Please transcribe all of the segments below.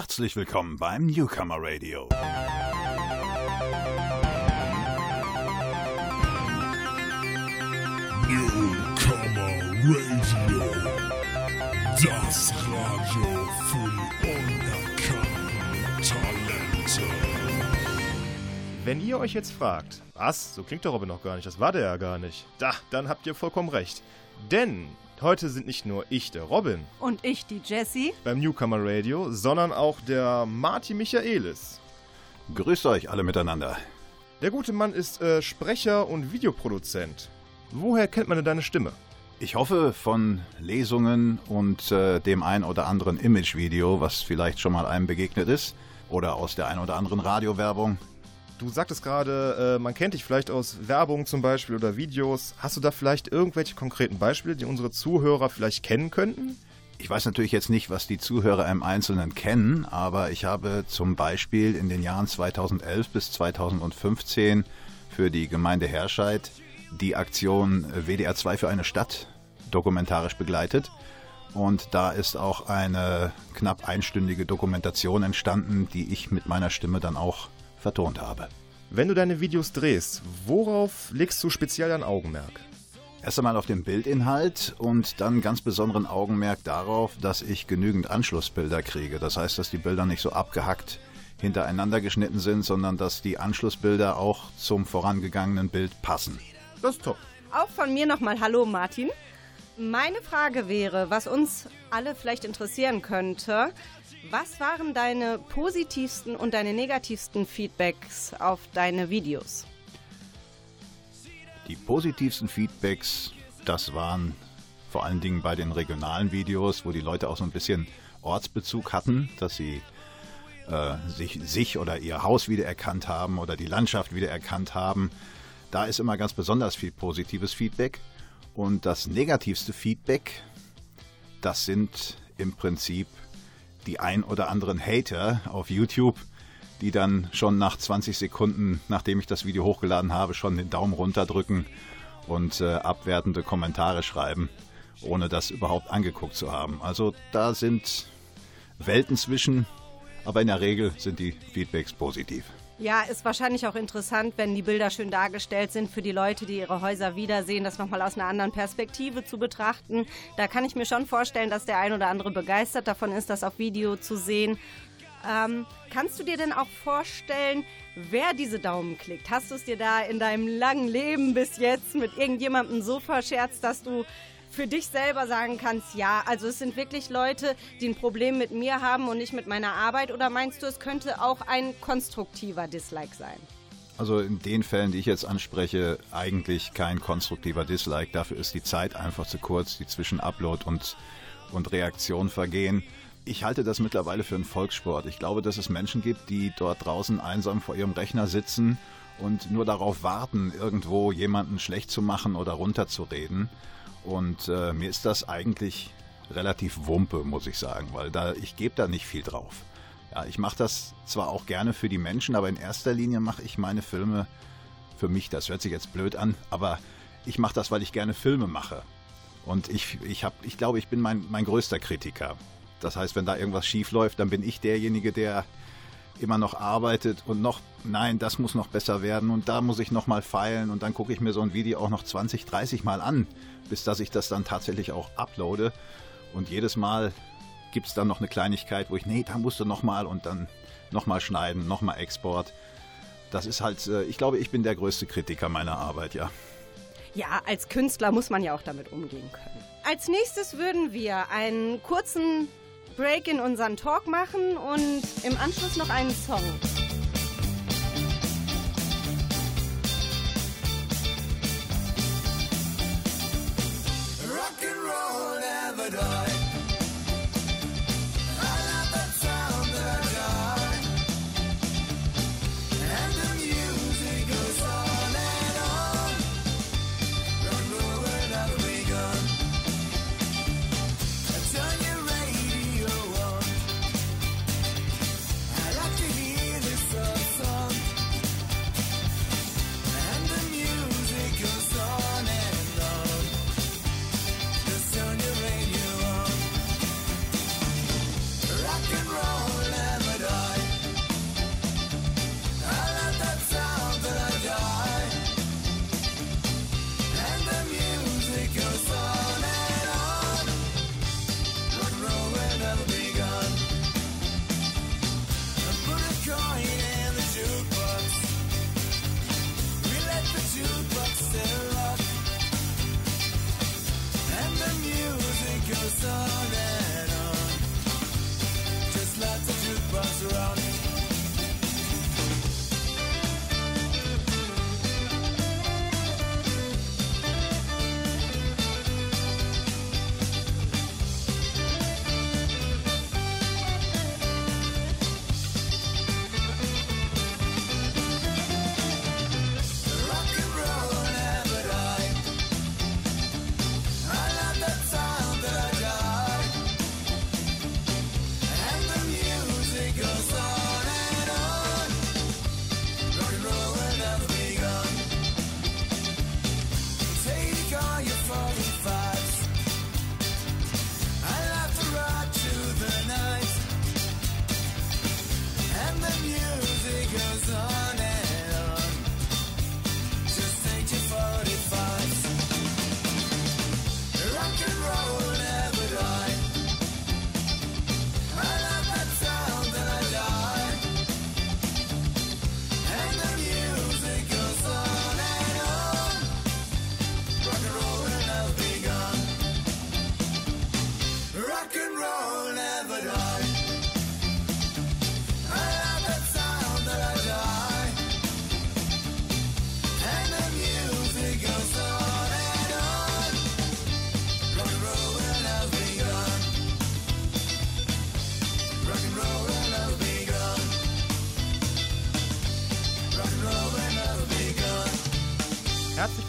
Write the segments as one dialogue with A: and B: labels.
A: Herzlich willkommen beim Newcomer Radio.
B: Newcomer Radio. Das Radio für die unerkannten Talente.
C: Wenn ihr euch jetzt fragt, was, so klingt der Robin noch gar nicht, das war der ja gar nicht, da, dann habt ihr vollkommen recht. Denn heute sind nicht nur ich, der Robin,
D: Und ich, die Jessie.
C: beim Newcomer Radio, sondern auch der Martin Michaelis.
A: Grüßt euch alle miteinander.
C: Der gute Mann ist äh, Sprecher und Videoproduzent. Woher kennt man denn deine Stimme?
A: Ich hoffe von Lesungen und äh, dem ein oder anderen Imagevideo, was vielleicht schon mal einem begegnet ist, oder aus der ein oder anderen Radiowerbung.
C: Du sagtest gerade, äh, man kennt dich vielleicht aus Werbung zum Beispiel oder Videos. Hast du da vielleicht irgendwelche konkreten Beispiele, die unsere Zuhörer vielleicht kennen könnten?
A: Ich weiß natürlich jetzt nicht, was die Zuhörer im Einzelnen kennen, aber ich habe zum Beispiel in den Jahren 2011 bis 2015 für die Gemeinde Herscheid die Aktion WDR 2 für eine Stadt dokumentarisch begleitet. Und da ist auch eine knapp einstündige Dokumentation entstanden, die ich mit meiner Stimme dann auch vertont habe.
C: Wenn du deine Videos drehst, worauf legst du speziell dein Augenmerk?
A: Erst einmal auf den Bildinhalt und dann ganz besonderen Augenmerk darauf, dass ich genügend Anschlussbilder kriege. Das heißt, dass die Bilder nicht so abgehackt hintereinander geschnitten sind, sondern dass die Anschlussbilder auch zum vorangegangenen Bild passen.
C: Das ist top.
D: Auch von mir nochmal Hallo, Martin. Meine Frage wäre, was uns alle vielleicht interessieren könnte, was waren deine positivsten und deine negativsten Feedbacks auf deine Videos?
A: Die positivsten Feedbacks, das waren vor allen Dingen bei den regionalen Videos, wo die Leute auch so ein bisschen Ortsbezug hatten, dass sie äh, sich, sich oder ihr Haus wiedererkannt haben oder die Landschaft wiedererkannt haben. Da ist immer ganz besonders viel positives Feedback. Und das negativste Feedback, das sind im Prinzip die ein oder anderen Hater auf YouTube, die dann schon nach 20 Sekunden, nachdem ich das Video hochgeladen habe, schon den Daumen runter drücken und äh, abwertende Kommentare schreiben, ohne das überhaupt angeguckt zu haben. Also da sind Welten zwischen, aber in der Regel sind die Feedbacks positiv.
D: Ja, ist wahrscheinlich auch interessant, wenn die Bilder schön dargestellt sind für die Leute, die ihre Häuser wiedersehen, das nochmal aus einer anderen Perspektive zu betrachten. Da kann ich mir schon vorstellen, dass der ein oder andere begeistert davon ist, das auf Video zu sehen. Ähm, kannst du dir denn auch vorstellen, wer diese Daumen klickt? Hast du es dir da in deinem langen Leben bis jetzt mit irgendjemandem so verscherzt, dass du für dich selber sagen kannst, ja, also es sind wirklich Leute, die ein Problem mit mir haben und nicht mit meiner Arbeit? Oder meinst du, es könnte auch ein konstruktiver Dislike sein?
A: Also in den Fällen, die ich jetzt anspreche, eigentlich kein konstruktiver Dislike. Dafür ist die Zeit einfach zu kurz, die zwischen Upload und, und Reaktion vergehen. Ich halte das mittlerweile für einen Volkssport. Ich glaube, dass es Menschen gibt, die dort draußen einsam vor ihrem Rechner sitzen und nur darauf warten, irgendwo jemanden schlecht zu machen oder runterzureden. Und äh, mir ist das eigentlich relativ Wumpe, muss ich sagen, weil da ich gebe da nicht viel drauf. Ja, ich mache das zwar auch gerne für die Menschen, aber in erster Linie mache ich meine Filme für mich. Das hört sich jetzt blöd an, aber ich mache das, weil ich gerne Filme mache. Und ich, ich, hab, ich glaube, ich bin mein, mein größter Kritiker. Das heißt, wenn da irgendwas schief läuft, dann bin ich derjenige, der immer noch arbeitet und noch, nein, das muss noch besser werden und da muss ich noch mal feilen und dann gucke ich mir so ein Video auch noch 20, 30 Mal an, bis dass ich das dann tatsächlich auch uploade. Und jedes Mal gibt es dann noch eine Kleinigkeit, wo ich, nee, da musst du noch mal und dann noch mal schneiden, noch mal Export. Das ist halt, äh, ich glaube, ich bin der größte Kritiker meiner Arbeit, ja.
D: Ja, als Künstler muss man ja auch damit umgehen können. Als nächstes würden wir einen kurzen Break in unseren Talk machen und im Anschluss noch einen Song.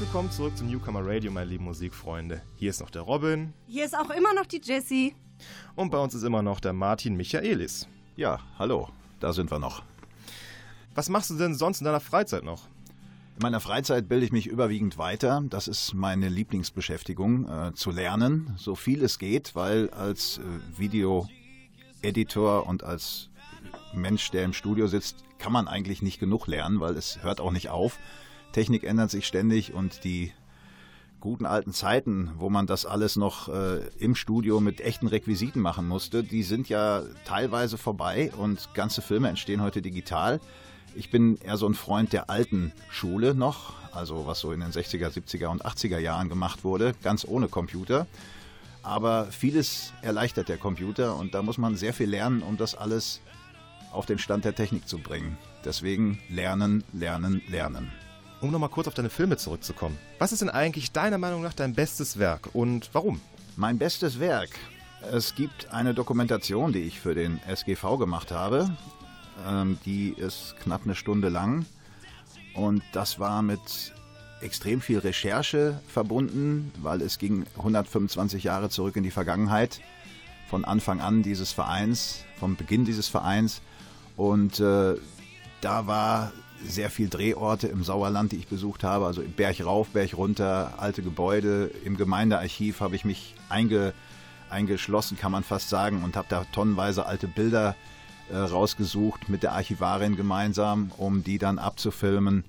C: Willkommen zurück zum Newcomer Radio, meine lieben Musikfreunde. Hier ist noch der Robin
D: Hier ist auch immer noch die Jessie.
C: und bei uns ist immer noch der Martin Michaelis.
A: Ja, hallo, da sind wir noch.
C: Was machst du denn sonst in deiner Freizeit noch?
A: In meiner Freizeit bilde ich mich überwiegend weiter. Das ist meine Lieblingsbeschäftigung, äh, zu lernen, so viel es geht, weil als äh, Videoeditor und als Mensch, der im Studio sitzt, kann man eigentlich nicht genug lernen, weil es hört auch nicht auf. Technik ändert sich ständig und die guten alten Zeiten, wo man das alles noch äh, im Studio mit echten Requisiten machen musste, die sind ja teilweise vorbei und ganze Filme entstehen heute digital. Ich bin eher so ein Freund der alten Schule noch, also was so in den 60er, 70er und 80er Jahren gemacht wurde, ganz ohne Computer. Aber vieles erleichtert der Computer und da muss man sehr viel lernen, um das alles auf den Stand der Technik zu bringen. Deswegen lernen, lernen, lernen.
C: Um nochmal kurz auf deine Filme zurückzukommen. Was ist denn eigentlich deiner Meinung nach dein bestes Werk und warum?
A: Mein bestes Werk. Es gibt eine Dokumentation, die ich für den SGV gemacht habe. Ähm, die ist knapp eine Stunde lang. Und das war mit extrem viel Recherche verbunden, weil es ging 125 Jahre zurück in die Vergangenheit. Von Anfang an dieses Vereins, vom Beginn dieses Vereins. Und äh, da war sehr viel Drehorte im Sauerland, die ich besucht habe, also Berg rauf, Berg runter, alte Gebäude. Im Gemeindearchiv habe ich mich einge, eingeschlossen, kann man fast sagen, und habe da tonnenweise alte Bilder äh, rausgesucht mit der Archivarin gemeinsam, um die dann abzufilmen.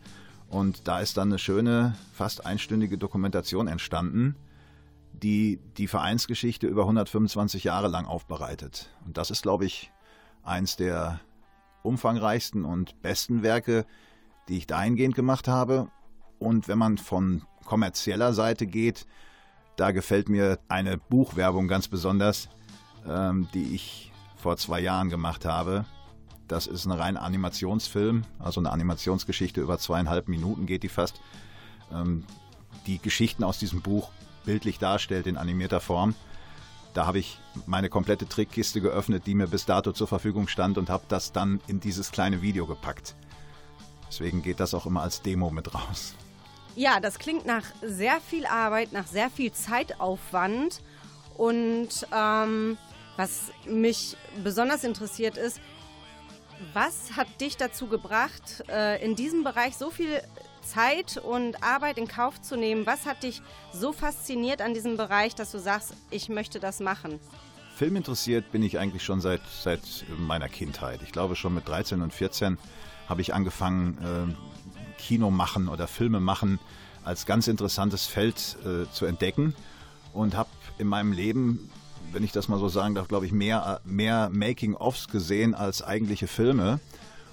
A: Und da ist dann eine schöne, fast einstündige Dokumentation entstanden, die die Vereinsgeschichte über 125 Jahre lang aufbereitet. Und das ist, glaube ich, eins der umfangreichsten und besten Werke, die ich dahingehend gemacht habe. Und wenn man von kommerzieller Seite geht, da gefällt mir eine Buchwerbung ganz besonders, ähm, die ich vor zwei Jahren gemacht habe. Das ist ein rein Animationsfilm, also eine Animationsgeschichte über zweieinhalb Minuten geht die fast, ähm, die Geschichten aus diesem Buch bildlich darstellt in animierter Form. Da habe ich meine komplette Trickkiste geöffnet, die mir bis dato zur Verfügung stand und habe das dann in dieses kleine Video gepackt. Deswegen geht das auch immer als Demo mit raus.
D: Ja, das klingt nach sehr viel Arbeit, nach sehr viel Zeitaufwand. Und ähm, was mich besonders interessiert ist, was hat dich dazu gebracht, äh, in diesem Bereich so viel Zeit und Arbeit in Kauf zu nehmen? Was hat dich so fasziniert an diesem Bereich, dass du sagst, ich möchte das machen?
A: Film interessiert bin ich eigentlich schon seit, seit meiner Kindheit. Ich glaube schon mit 13 und 14 habe ich angefangen, äh, Kino machen oder Filme machen als ganz interessantes Feld äh, zu entdecken und habe in meinem Leben, wenn ich das mal so sagen darf, glaube ich, mehr, mehr Making-ofs gesehen als eigentliche Filme.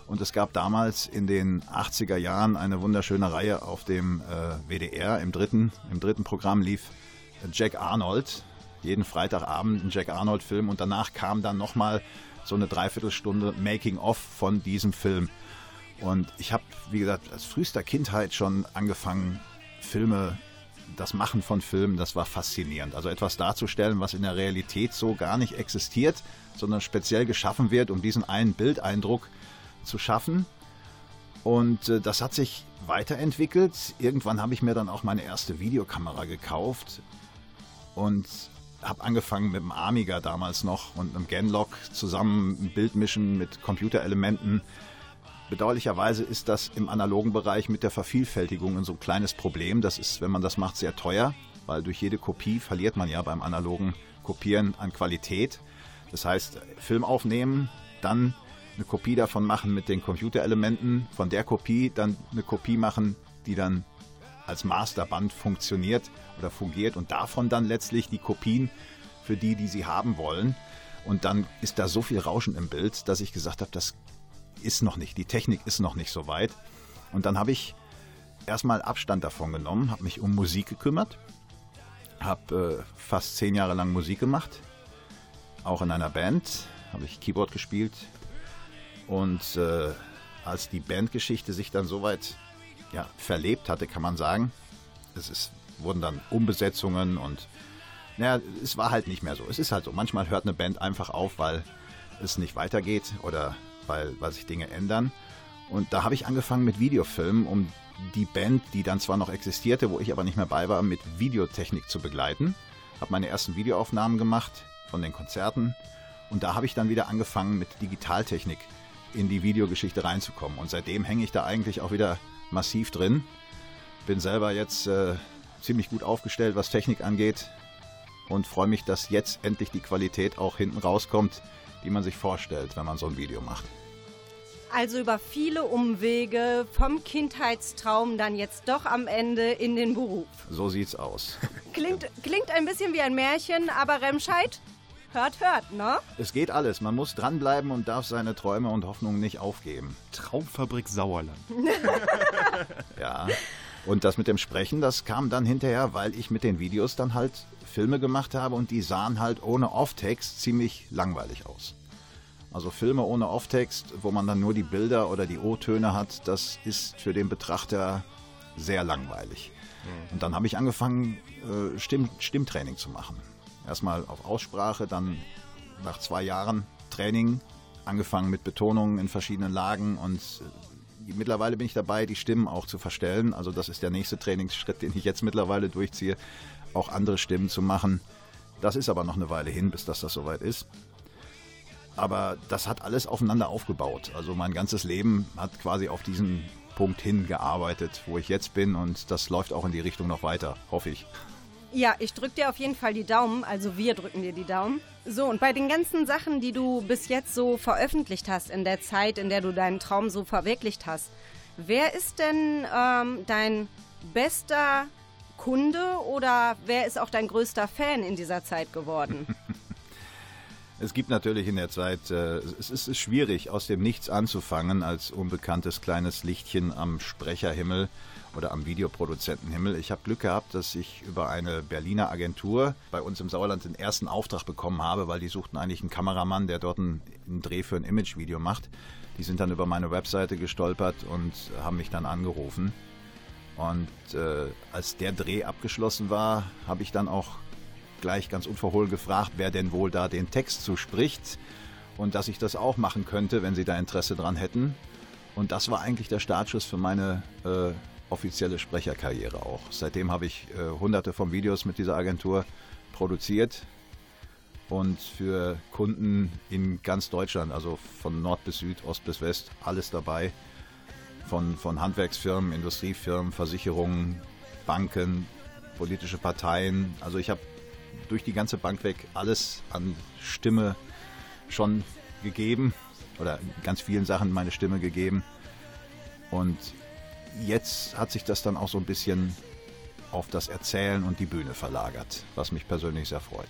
A: Und es gab damals in den 80er Jahren eine wunderschöne Reihe auf dem äh, WDR. Im dritten, Im dritten Programm lief Jack Arnold. Jeden Freitagabend ein Jack Arnold-Film. Und danach kam dann nochmal so eine Dreiviertelstunde Making-of von diesem Film. Und ich habe, wie gesagt, als frühester Kindheit schon angefangen, Filme, das Machen von Filmen, das war faszinierend. Also etwas darzustellen, was in der Realität so gar nicht existiert, sondern speziell geschaffen wird, um diesen einen Bildeindruck zu schaffen. Und äh, das hat sich weiterentwickelt. Irgendwann habe ich mir dann auch meine erste Videokamera gekauft und habe angefangen mit dem Amiga damals noch und einem Genlock zusammen ein Bild mischen mit Computerelementen. Bedauerlicherweise ist das im analogen Bereich mit der Vervielfältigung ein so kleines Problem. Das ist, wenn man das macht, sehr teuer, weil durch jede Kopie verliert man ja beim analogen Kopieren an Qualität. Das heißt, Film aufnehmen, dann eine Kopie davon machen mit den Computerelementen, von der Kopie dann eine Kopie machen, die dann als Masterband funktioniert oder fungiert und davon dann letztlich die Kopien für die, die sie haben wollen. Und dann ist da so viel Rauschen im Bild, dass ich gesagt habe, das ist noch nicht, die Technik ist noch nicht so weit. Und dann habe ich erstmal Abstand davon genommen, habe mich um Musik gekümmert, habe äh, fast zehn Jahre lang Musik gemacht, auch in einer Band, habe ich Keyboard gespielt. Und äh, als die Bandgeschichte sich dann soweit ja, verlebt hatte, kann man sagen, es ist, wurden dann Umbesetzungen und naja, es war halt nicht mehr so. Es ist halt so. Manchmal hört eine Band einfach auf, weil es nicht weitergeht oder weil, weil sich Dinge ändern. Und da habe ich angefangen mit Videofilmen, um die Band, die dann zwar noch existierte, wo ich aber nicht mehr bei war, mit Videotechnik zu begleiten. Habe meine ersten Videoaufnahmen gemacht von den Konzerten. Und da habe ich dann wieder angefangen mit Digitaltechnik in die Videogeschichte reinzukommen. Und seitdem hänge ich da eigentlich auch wieder massiv drin. Bin selber jetzt äh, ziemlich gut aufgestellt, was Technik angeht. Und freue mich, dass jetzt endlich die Qualität auch hinten rauskommt, die man sich vorstellt, wenn man so ein Video macht.
D: Also über viele Umwege vom Kindheitstraum dann jetzt doch am Ende in den Beruf.
A: So sieht's aus.
D: Klingt, klingt ein bisschen wie ein Märchen, aber Remscheid, hört, hört, ne?
A: Es geht alles. Man muss dranbleiben und darf seine Träume und Hoffnungen nicht aufgeben.
C: Traumfabrik Sauerland.
A: Ja. Und das mit dem Sprechen, das kam dann hinterher, weil ich mit den Videos dann halt Filme gemacht habe und die sahen halt ohne Off-Text ziemlich langweilig aus. Also Filme ohne Off-Text, wo man dann nur die Bilder oder die O-Töne hat, das ist für den Betrachter sehr langweilig. Und dann habe ich angefangen, äh, Stimm Stimmtraining zu machen. Erstmal auf Aussprache, dann nach zwei Jahren Training angefangen mit Betonungen in verschiedenen Lagen und äh, mittlerweile bin ich dabei, die Stimmen auch zu verstellen. Also das ist der nächste Trainingsschritt, den ich jetzt mittlerweile durchziehe, auch andere Stimmen zu machen. Das ist aber noch eine Weile hin, bis das, das soweit ist. Aber das hat alles aufeinander aufgebaut. Also mein ganzes Leben hat quasi auf diesen Punkt hingearbeitet, wo ich jetzt bin und das läuft auch in die Richtung noch weiter, hoffe ich.
D: Ja, ich drück dir auf jeden Fall die Daumen. Also wir drücken dir die Daumen. So, und bei den ganzen Sachen, die du bis jetzt so veröffentlicht hast, in der Zeit, in der du deinen Traum so verwirklicht hast, wer ist denn ähm, dein bester Kunde oder wer ist auch dein größter Fan in dieser Zeit geworden?
A: Es gibt natürlich in der Zeit, äh, es ist schwierig, aus dem Nichts anzufangen als unbekanntes kleines Lichtchen am Sprecherhimmel oder am Videoproduzentenhimmel. Ich habe Glück gehabt, dass ich über eine Berliner Agentur bei uns im Sauerland den ersten Auftrag bekommen habe, weil die suchten eigentlich einen Kameramann, der dort einen, einen Dreh für ein Imagevideo macht. Die sind dann über meine Webseite gestolpert und haben mich dann angerufen. Und äh, als der Dreh abgeschlossen war, habe ich dann auch gleich ganz unverhohlen gefragt, wer denn wohl da den Text zuspricht und dass ich das auch machen könnte, wenn sie da Interesse dran hätten. Und das war eigentlich der Startschuss für meine äh, offizielle Sprecherkarriere auch. Seitdem habe ich äh, hunderte von Videos mit dieser Agentur produziert und für Kunden in ganz Deutschland, also von Nord bis Süd, Ost bis West, alles dabei. Von, von Handwerksfirmen, Industriefirmen, Versicherungen, Banken, politische Parteien. Also ich habe durch die ganze Bank weg alles an Stimme schon gegeben oder in ganz vielen Sachen meine Stimme gegeben. Und jetzt hat sich das dann auch so ein bisschen auf das Erzählen und die Bühne verlagert, was mich persönlich sehr freut.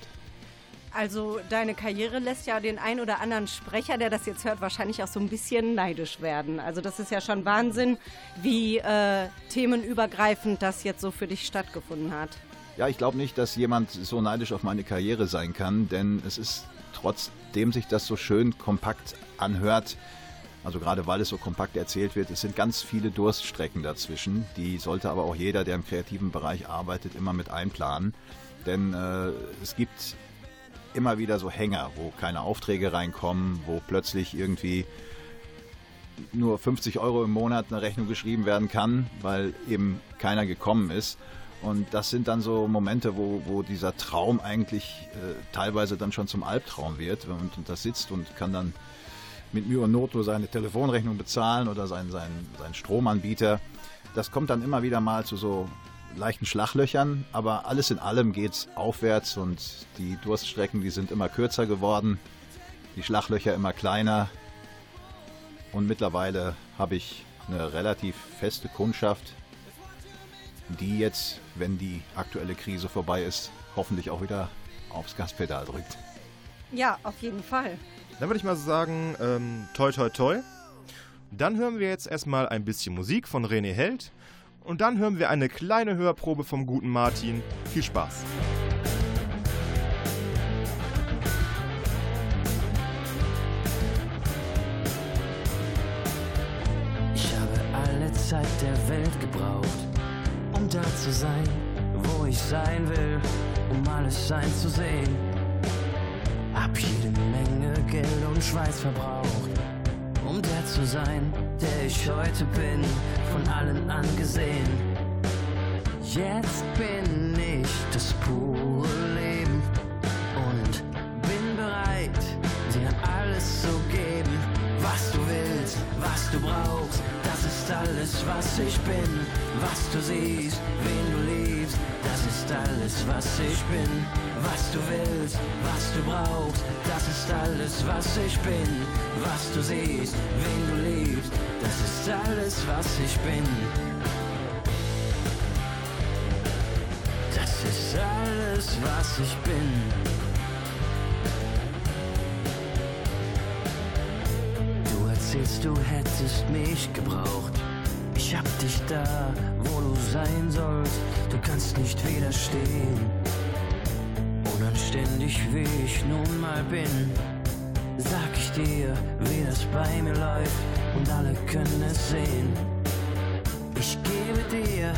D: Also deine Karriere lässt ja den ein oder anderen Sprecher, der das jetzt hört, wahrscheinlich auch so ein bisschen neidisch werden. Also das ist ja schon Wahnsinn, wie äh, themenübergreifend das jetzt so für dich stattgefunden hat.
A: Ja, ich glaube nicht, dass jemand so neidisch auf meine Karriere sein kann, denn es ist trotzdem sich das so schön kompakt anhört, also gerade weil es so kompakt erzählt wird, es sind ganz viele Durststrecken dazwischen. Die sollte aber auch jeder, der im kreativen Bereich arbeitet, immer mit einplanen. Denn äh, es gibt immer wieder so Hänger, wo keine Aufträge reinkommen, wo plötzlich irgendwie nur 50 Euro im Monat eine Rechnung geschrieben werden kann, weil eben keiner gekommen ist. Und das sind dann so Momente, wo, wo dieser Traum eigentlich äh, teilweise dann schon zum Albtraum wird und, und das sitzt und kann dann mit Mühe und Not nur seine Telefonrechnung bezahlen oder seinen, seinen, seinen Stromanbieter. Das kommt dann immer wieder mal zu so leichten Schlaglöchern, aber alles in allem geht's aufwärts und die Durststrecken, die sind immer kürzer geworden, die Schlaglöcher immer kleiner und mittlerweile habe ich eine relativ feste Kundschaft, die jetzt, wenn die aktuelle Krise vorbei ist, hoffentlich auch wieder aufs Gaspedal drückt.
D: Ja, auf jeden Fall.
C: Dann würde ich mal sagen, ähm, toi toi toi. Dann hören wir jetzt erstmal ein bisschen Musik von René Held. Und dann hören wir eine kleine Hörprobe vom guten Martin. Viel Spaß.
E: Ich habe alle Zeit der Welt gebraucht, um da zu sein, wo ich sein will, um alles sein zu sehen. Und Schweiß verbraucht, um der zu sein, der ich heute bin, von allen angesehen. Jetzt bin ich das pure Leben und bin bereit, dir alles zu geben, was du willst, was du brauchst. Das ist alles, was ich bin, was du siehst, wen du liebst. Das ist alles, was ich bin, was du willst, was du brauchst. Das ist alles, was ich bin, was du siehst, wen du liebst. Das ist alles, was ich bin. Das ist alles, was ich bin. Du erzählst, du hättest mich gebraucht. Ich hab dich da, wo du sein sollst. Du kannst nicht widerstehen. Unanständig wie ich nun mal bin, sag ich dir, wie das bei mir läuft. Und alle können es sehen. Ich gebe dir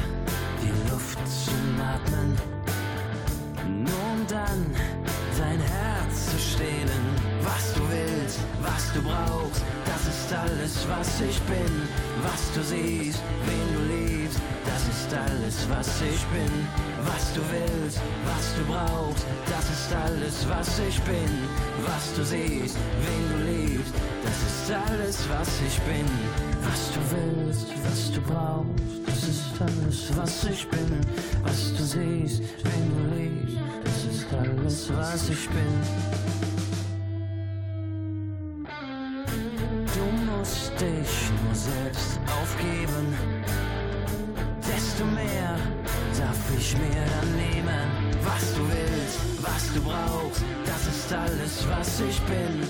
E: die Luft zum Atmen. Nur um dann dein Herz zu stehlen. Was du willst, was du brauchst, das ist alles, was ich bin. Was du siehst, wen du liebst, das ist alles, was ich bin. Was du willst, was du brauchst, das ist alles, was ich bin. Was du siehst, wen du liebst, das ist alles, was ich bin. Was du willst, was du brauchst, das ist alles, was ich bin. Was du siehst, wen du liebst, das ist alles, was ich bin. Du musst dich nur selbst aufgeben. Desto mehr darf ich mir dann nehmen. Was du willst, was du brauchst, das ist alles, was ich bin.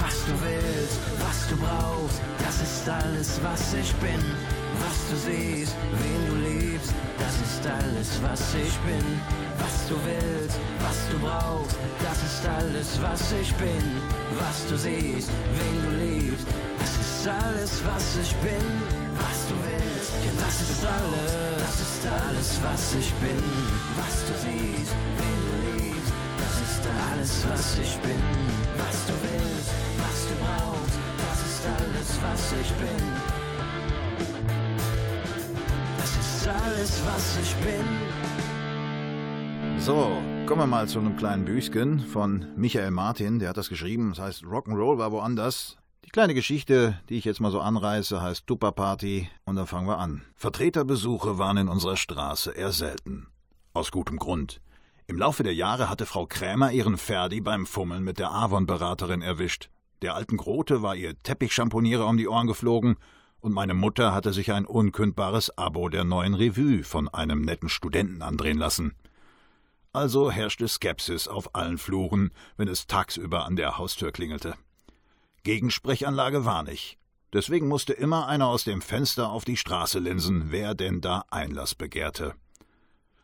E: Was du willst, was du brauchst, das ist alles, was ich bin. Was du siehst, wen du ist alles, was ich bin. Was du willst, was du brauchst, das ist alles, was ich bin. Was du siehst, wen du liebst, das ist alles, was ich bin. Was du willst, ja, das ist alles, das ist alles, was ich bin. Was du siehst, wen du liebst, das ist alles, was ich bin. Was du willst, was du brauchst, das ist alles, was ich bin. Ist alles, was ich bin.
A: So, kommen wir mal zu einem kleinen Büchchen von Michael Martin. Der hat das geschrieben. Das heißt, Rock'n'Roll war woanders. Die kleine Geschichte, die ich jetzt mal so anreiße, heißt Tupper Party. Und dann fangen wir an. Vertreterbesuche waren in unserer Straße eher selten. Aus gutem Grund. Im Laufe der Jahre hatte Frau Krämer ihren Ferdi beim Fummeln mit der Avon-Beraterin erwischt. Der alten Grote war ihr Teppichchamponierer um die Ohren geflogen und meine Mutter hatte sich ein unkündbares Abo der neuen Revue von einem netten Studenten andrehen lassen. Also herrschte Skepsis auf allen Fluren, wenn es tagsüber an der Haustür klingelte. Gegensprechanlage war nicht. Deswegen musste immer einer aus dem Fenster auf die Straße linsen, wer denn da Einlass begehrte.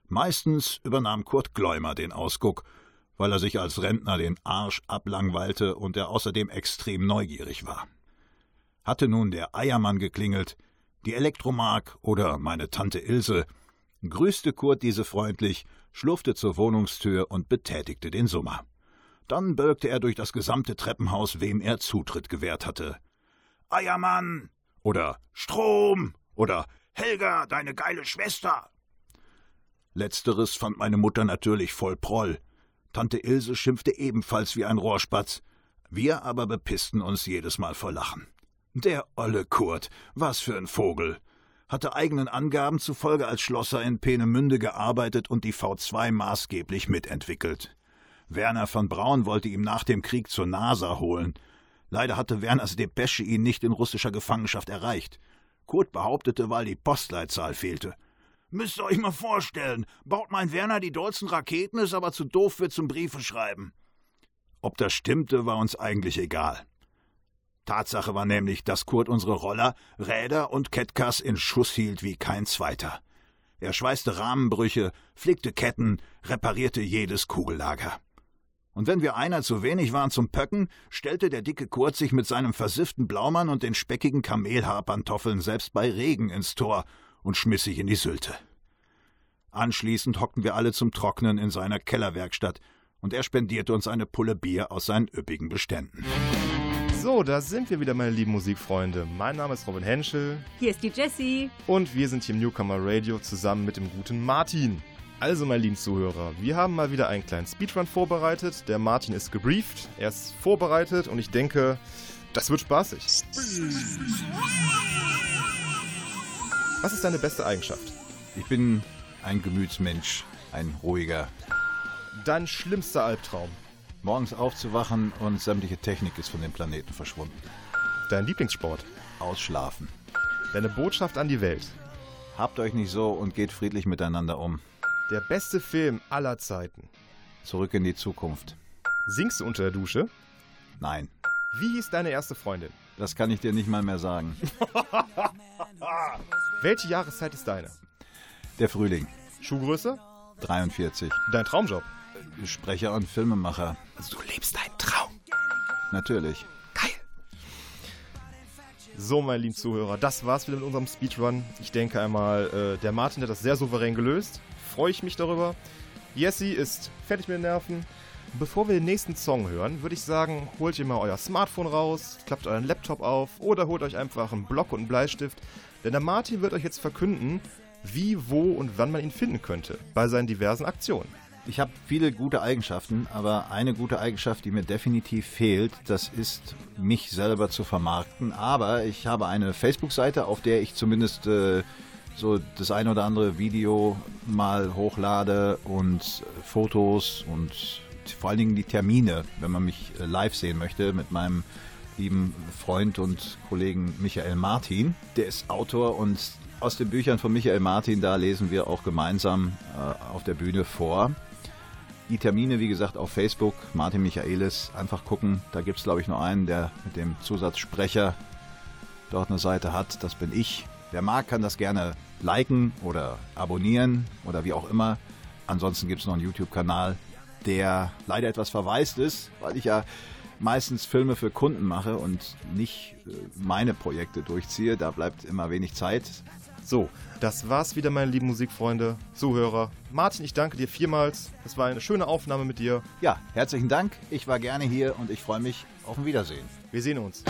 A: Meistens übernahm Kurt Gleumer den Ausguck, weil er sich als Rentner den Arsch ablangweilte und er außerdem extrem neugierig war. Hatte nun der Eiermann geklingelt, die Elektromark oder meine Tante Ilse, grüßte Kurt diese freundlich, schlurfte zur Wohnungstür und betätigte den Summer. Dann bölkte er durch das gesamte Treppenhaus, wem er Zutritt gewährt hatte. Eiermann oder Strom oder Helga, deine geile Schwester. Letzteres fand meine Mutter natürlich voll Proll. Tante Ilse schimpfte ebenfalls wie ein Rohrspatz. Wir aber bepissten uns jedes Mal vor Lachen. Der olle Kurt, was für ein Vogel. Hatte eigenen Angaben zufolge als Schlosser in Peenemünde gearbeitet und die V2 maßgeblich mitentwickelt. Werner von Braun wollte ihm nach dem Krieg zur NASA holen. Leider hatte Werners Depesche ihn nicht in russischer Gefangenschaft erreicht. Kurt behauptete, weil die Postleitzahl fehlte. Müsst ihr euch mal vorstellen, baut mein Werner die dollsten Raketen, ist aber zu doof für zum Briefe schreiben. Ob das stimmte, war uns eigentlich egal. Tatsache war nämlich, dass Kurt unsere Roller, Räder und Kettkas in Schuss hielt wie kein zweiter. Er schweißte Rahmenbrüche, flickte Ketten, reparierte jedes Kugellager. Und wenn wir einer zu wenig waren zum Pöcken, stellte der dicke Kurt sich mit seinem versifften Blaumann und den speckigen Kamelhaarpantoffeln selbst bei Regen ins Tor und schmiss sich in die Sylte. Anschließend hockten wir alle zum Trocknen in seiner Kellerwerkstatt und er spendierte uns eine Pulle Bier aus seinen üppigen Beständen.
C: So, da sind wir wieder, meine lieben Musikfreunde. Mein Name ist Robin Henschel
D: Hier ist die Jessie.
C: und wir sind hier im Newcomer Radio zusammen mit dem guten Martin. Also, meine lieben Zuhörer, wir haben mal wieder einen kleinen Speedrun vorbereitet. Der Martin ist gebrieft, er ist vorbereitet und ich denke, das wird spaßig. Was ist deine beste Eigenschaft?
A: Ich bin ein Gemütsmensch, ein ruhiger.
C: Dein schlimmster Albtraum?
A: Morgens aufzuwachen und sämtliche Technik ist von dem Planeten verschwunden.
C: Dein Lieblingssport?
A: Ausschlafen.
C: Deine Botschaft an die Welt?
A: Habt euch nicht so und geht friedlich miteinander um.
C: Der beste Film aller Zeiten?
A: Zurück in die Zukunft.
C: Singst du unter der Dusche?
A: Nein,
C: Wie hieß deine erste Freundin?
A: das kann ich dir nicht mal mehr sagen.
C: Welche Jahreszeit ist deine?
A: Der Frühling,
C: Schuhgröße?
A: 43.
C: Dein Traumjob?
A: Sprecher und Filmemacher.
C: Also du lebst deinen Traum.
A: Natürlich.
C: Geil. So, meine lieben Zuhörer, das war's wieder mit unserem Speedrun. Ich denke einmal, äh, der Martin hat das sehr souverän gelöst. Freue ich mich darüber. Jessie ist fertig mit den Nerven. Bevor wir den nächsten Song hören, würde ich sagen, holt ihr mal euer Smartphone raus, klappt euren Laptop auf oder holt euch einfach einen Block und einen Bleistift. Denn der Martin wird euch jetzt verkünden, wie, wo und wann man ihn finden könnte bei seinen diversen Aktionen.
A: Ich habe viele gute Eigenschaften, aber eine gute Eigenschaft, die mir definitiv fehlt, das ist, mich selber zu vermarkten. Aber ich habe eine Facebook-Seite, auf der ich zumindest äh, so das ein oder andere Video mal hochlade und äh, Fotos und vor allen Dingen die Termine, wenn man mich äh, live sehen möchte, mit meinem lieben Freund und Kollegen Michael Martin. Der ist Autor und aus den Büchern von Michael Martin, da lesen wir auch gemeinsam äh, auf der Bühne vor. Die Termine, wie gesagt, auf Facebook, Martin Michaelis, einfach gucken. Da gibt es, glaube ich, nur einen, der mit dem Zusatz Sprecher dort eine Seite hat. Das bin ich. Wer mag, kann das gerne liken oder abonnieren oder wie auch immer. Ansonsten gibt es noch einen YouTube-Kanal, der leider etwas verwaist ist, weil ich ja meistens Filme für Kunden mache und nicht äh, meine Projekte durchziehe. Da bleibt immer wenig Zeit.
C: So, das war's wieder, meine lieben Musikfreunde, Zuhörer. Martin, ich danke dir vielmals. Es war eine schöne Aufnahme mit dir.
A: Ja, herzlichen Dank. Ich war gerne hier und ich freue mich auf ein Wiedersehen.
C: Wir sehen uns.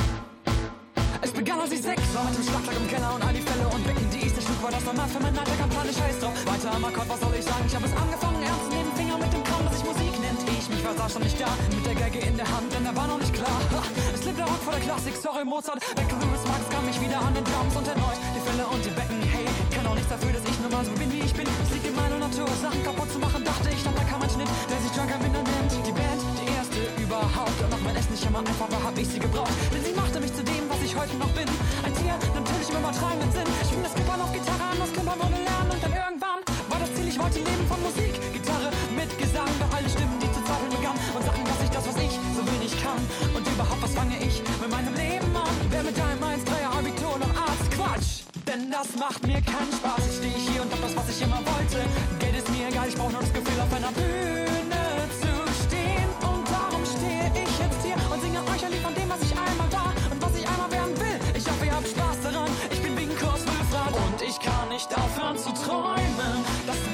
B: Es begann als ich sechs war mit dem Schlagzeug im Keller und all die Fälle und Becken, die ich zerschlug, war das normal für meinen Alltag, am Plan, ich scheiß drauf. Weiter am Akkord, was soll ich sagen? Ich hab es angefangen, ernst zu nehmen, Finger mit dem Kram, das sich Musik nennt. Ich mich war saß schon nicht da, mit der Geige in der Hand, denn er war noch nicht klar. Ha, der Klassik, sorry Mozart, weg Louis Max kam ich wieder an den Drums und erneut die Fälle und die Becken. Hey, kann auch nichts dafür, dass ich nur mal so bin, wie ich bin. Es liegt in meiner Natur, Sachen kaputt zu machen, dachte ich, doch da kam ein Schnitt, der sich Junker Minder nennt. Die Band, die erste überhaupt, und auch wenn es nicht immer einfach war, hab ich sie gebraucht. Denn sie machte mich zu dem, was ich heute noch bin. Ein Tier, natürlich im übertragenen Sinn. Ich fing das Kippern auf Gitarre an, das Kümmern ohne Lernen. Denn das macht mir keinen Spaß. Jetzt stehe ich hier und hab das, was ich immer wollte. Geld ist mir egal, ich brauch nur das Gefühl, auf einer Bühne zu stehen. Und darum stehe ich jetzt hier und singe euch ein Lied von dem, was ich einmal war und was ich einmal werden will. Ich hoffe, ihr habt Spaß daran. Ich bin wie ein Kurs Wülfrath und ich kann nicht aufhören zu träumen. Das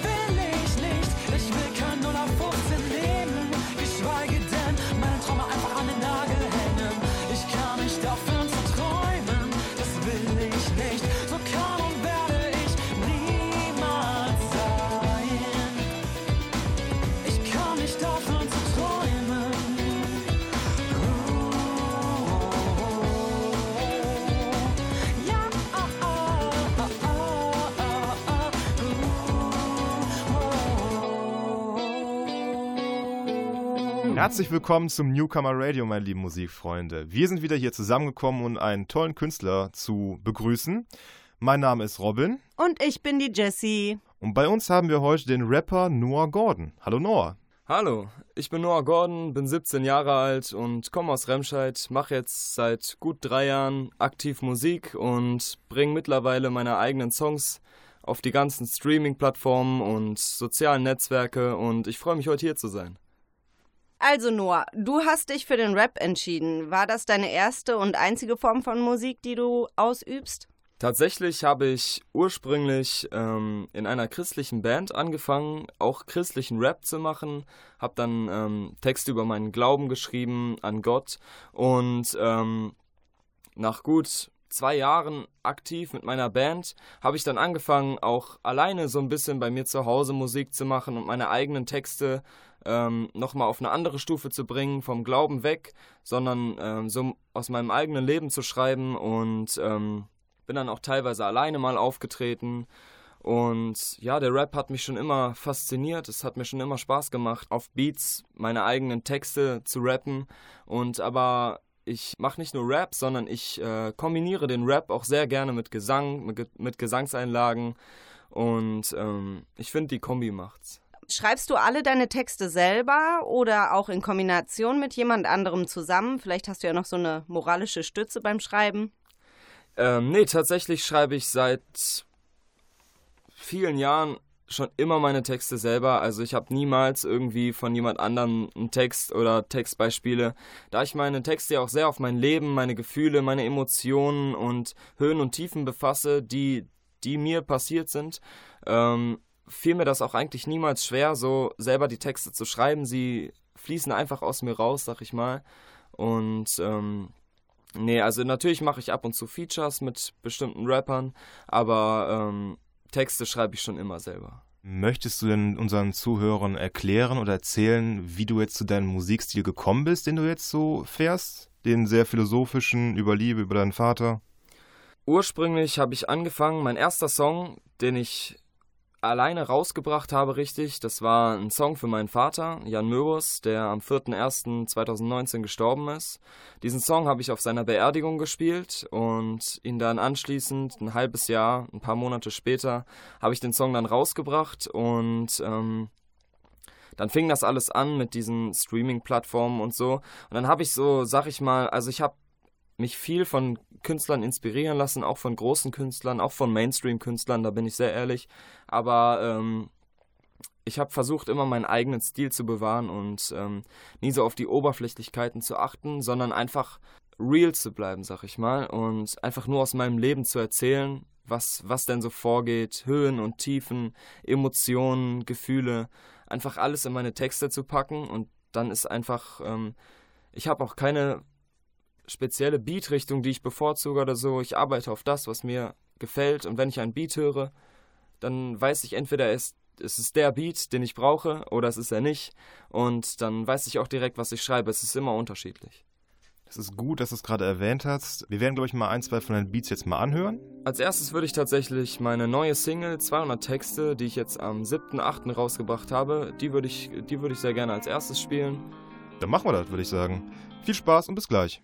C: Herzlich willkommen zum Newcomer Radio, meine lieben Musikfreunde. Wir sind wieder hier zusammengekommen, um einen tollen Künstler zu begrüßen. Mein Name ist Robin
D: Und ich bin die Jessie.
C: und bei uns haben wir heute den Rapper Noah Gordon. Hallo Noah.
F: Hallo, ich bin Noah Gordon, bin 17 Jahre alt und komme aus Remscheid, mache jetzt seit gut drei Jahren aktiv Musik und bringe mittlerweile meine eigenen Songs auf die ganzen Streaming-Plattformen und sozialen Netzwerke und ich freue mich heute hier zu sein.
D: Also Noah, du hast dich für den Rap entschieden. War das deine erste und einzige Form von Musik, die du ausübst?
F: Tatsächlich habe ich ursprünglich ähm, in einer christlichen Band angefangen, auch christlichen Rap zu machen, habe dann ähm, Texte über meinen Glauben geschrieben an Gott und ähm, nach gut zwei Jahren aktiv mit meiner Band habe ich dann angefangen, auch alleine so ein bisschen bei mir zu Hause Musik zu machen und meine eigenen Texte ähm, nochmal auf eine andere Stufe zu bringen, vom Glauben weg, sondern ähm, so aus meinem eigenen Leben zu schreiben und ähm, bin dann auch teilweise alleine mal aufgetreten. Und ja, der Rap hat mich schon immer fasziniert. Es hat mir schon immer Spaß gemacht, auf Beats meine eigenen Texte zu rappen. Und aber ich mache nicht nur Rap, sondern ich äh, kombiniere den Rap auch sehr gerne mit Gesang, mit, mit Gesangseinlagen und ähm, ich finde, die Kombi macht's.
D: Schreibst du alle deine Texte selber oder auch in Kombination mit jemand anderem zusammen? Vielleicht hast du ja noch so eine moralische Stütze beim Schreiben.
F: Ähm, nee, tatsächlich schreibe ich seit vielen Jahren schon immer meine Texte selber. Also ich habe niemals irgendwie von jemand anderem einen Text oder Textbeispiele. Da ich meine Texte ja auch sehr auf mein Leben, meine Gefühle, meine Emotionen und Höhen und Tiefen befasse, die, die mir passiert sind, ähm, fiel mir das auch eigentlich niemals schwer, so selber die Texte zu schreiben. Sie fließen einfach aus mir raus, sag ich mal. Und ähm, nee, also natürlich mache ich ab und zu Features mit bestimmten Rappern, aber ähm, Texte schreibe ich schon immer selber.
C: Möchtest du denn unseren Zuhörern erklären oder erzählen, wie du jetzt zu deinem Musikstil gekommen bist, den du jetzt so fährst? Den sehr philosophischen, über Liebe, über deinen Vater?
F: Ursprünglich habe ich angefangen, mein erster Song, den ich alleine rausgebracht habe, richtig. Das war ein Song für meinen Vater, Jan Möbus, der am 4.1.2019 gestorben ist. Diesen Song habe ich auf seiner Beerdigung gespielt und ihn dann anschließend, ein halbes Jahr, ein paar Monate später, habe ich den Song dann rausgebracht und ähm, dann fing das alles an mit diesen Streaming-Plattformen und so. Und dann habe ich so, sag ich mal, also ich habe mich viel von Künstlern inspirieren lassen, auch von großen Künstlern, auch von Mainstream-Künstlern, da bin ich sehr ehrlich. Aber ähm, ich habe versucht, immer meinen eigenen Stil zu bewahren und ähm, nie so auf die Oberflächlichkeiten zu achten, sondern einfach real zu bleiben, sag ich mal, und einfach nur aus meinem Leben zu erzählen, was, was denn so vorgeht, Höhen und Tiefen, Emotionen, Gefühle, einfach alles in meine Texte zu packen und dann ist einfach, ähm, ich habe auch keine spezielle Beat-Richtung, die ich bevorzuge oder so. Ich arbeite auf das, was mir gefällt. Und wenn ich einen Beat höre, dann weiß ich entweder, es, es ist der Beat, den ich brauche, oder es ist er nicht. Und dann weiß ich auch direkt, was ich schreibe. Es ist immer unterschiedlich.
C: Es ist gut, dass du es gerade erwähnt hast. Wir werden, glaube ich, mal ein, zwei von deinen Beats jetzt mal anhören.
F: Als erstes würde ich tatsächlich meine neue Single 200 Texte, die ich jetzt am 7.8. rausgebracht habe, die würde ich, die würde ich sehr gerne als erstes spielen.
C: Dann machen wir das, würde ich sagen. Viel Spaß und bis gleich.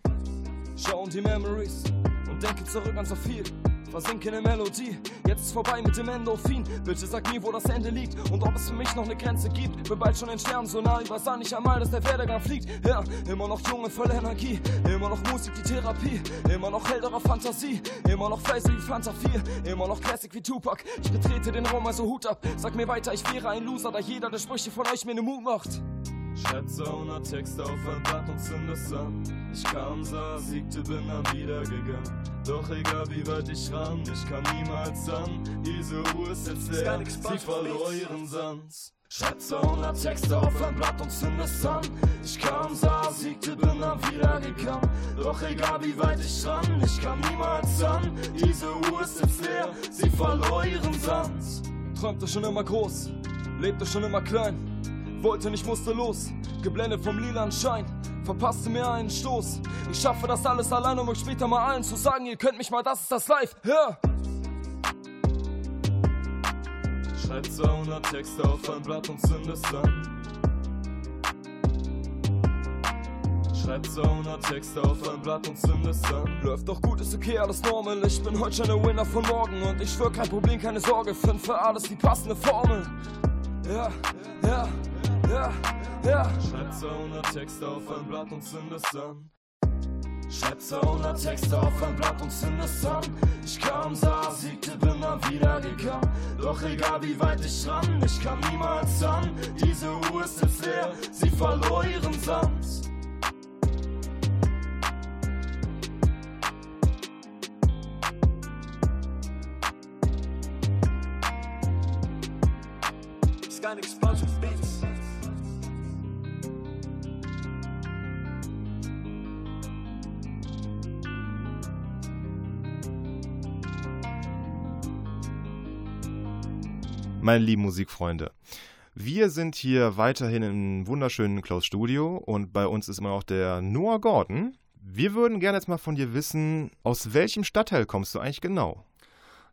G: Schau die Memories und denke zurück an so viel. Versinke in Melodie, jetzt ist vorbei mit dem Endorphin. Bitte sag mir, wo das Ende liegt und ob es für mich noch eine Grenze gibt. Bin bald schon ein Stern so nah, ich weiß auch nicht einmal, dass der Werdegang fliegt. Ja, immer noch jung und voller Energie, immer noch Musik, die Therapie, immer noch älterer Fantasie, immer noch fleißig wie Fanta 4, immer noch Classic wie Tupac. Ich betrete den Raum, also Hut ab, sag mir weiter, ich wäre ein Loser, da jeder der Sprüche von euch mir ne Mut macht. Schätze 100 Texte auf ein Blatt und zünd es an. Ich kam, sah, siegte, bin dann wieder gegangen. Doch egal wie weit ich ran, ich kam niemals an. Diese Uhr ist jetzt leer, sie verlor ihren Sand. Schätze 100 Texte auf ein Blatt und zünd es an. Ich kam, sah, siegte, bin dann wieder gegangen. Doch egal wie weit ich ran, ich kam niemals an. Diese Uhr ist jetzt leer, sie verlor ihren Sand. Träumte schon immer groß, lebte schon immer klein. Wollte nicht, musste los, geblendet vom lilanen Schein, verpasste mir einen Stoß. Ich schaffe das alles allein, um euch später mal allen zu sagen, ihr könnt mich mal, das ist das Live, hör! Schreib 200 Texte auf ein Blatt und zünd es an. Schreib 200 Texte auf ein Blatt und zünd es an. Läuft doch gut, ist okay, alles normal. Ich bin heute schon der Winner von morgen und ich schwör kein Problem, keine Sorge. Find für alles die passende Formel. Ja, ja ja, ja. Schreib 200 Texte auf ein Blatt und zünd es an. Schreib 200 Texte auf ein Blatt und zünd es an. Ich kam, sah, siegte, bin dann wieder. Doch
H: Doch egal wie weit ich ran, ich kam niemals an. Diese Uhr ist jetzt leer, sie verlor ihren Sand.
C: Meine lieben Musikfreunde, wir sind hier weiterhin im wunderschönen Klaus Studio und bei uns ist immer noch der Noah Gordon. Wir würden gerne jetzt mal von dir wissen, aus welchem Stadtteil kommst du eigentlich genau?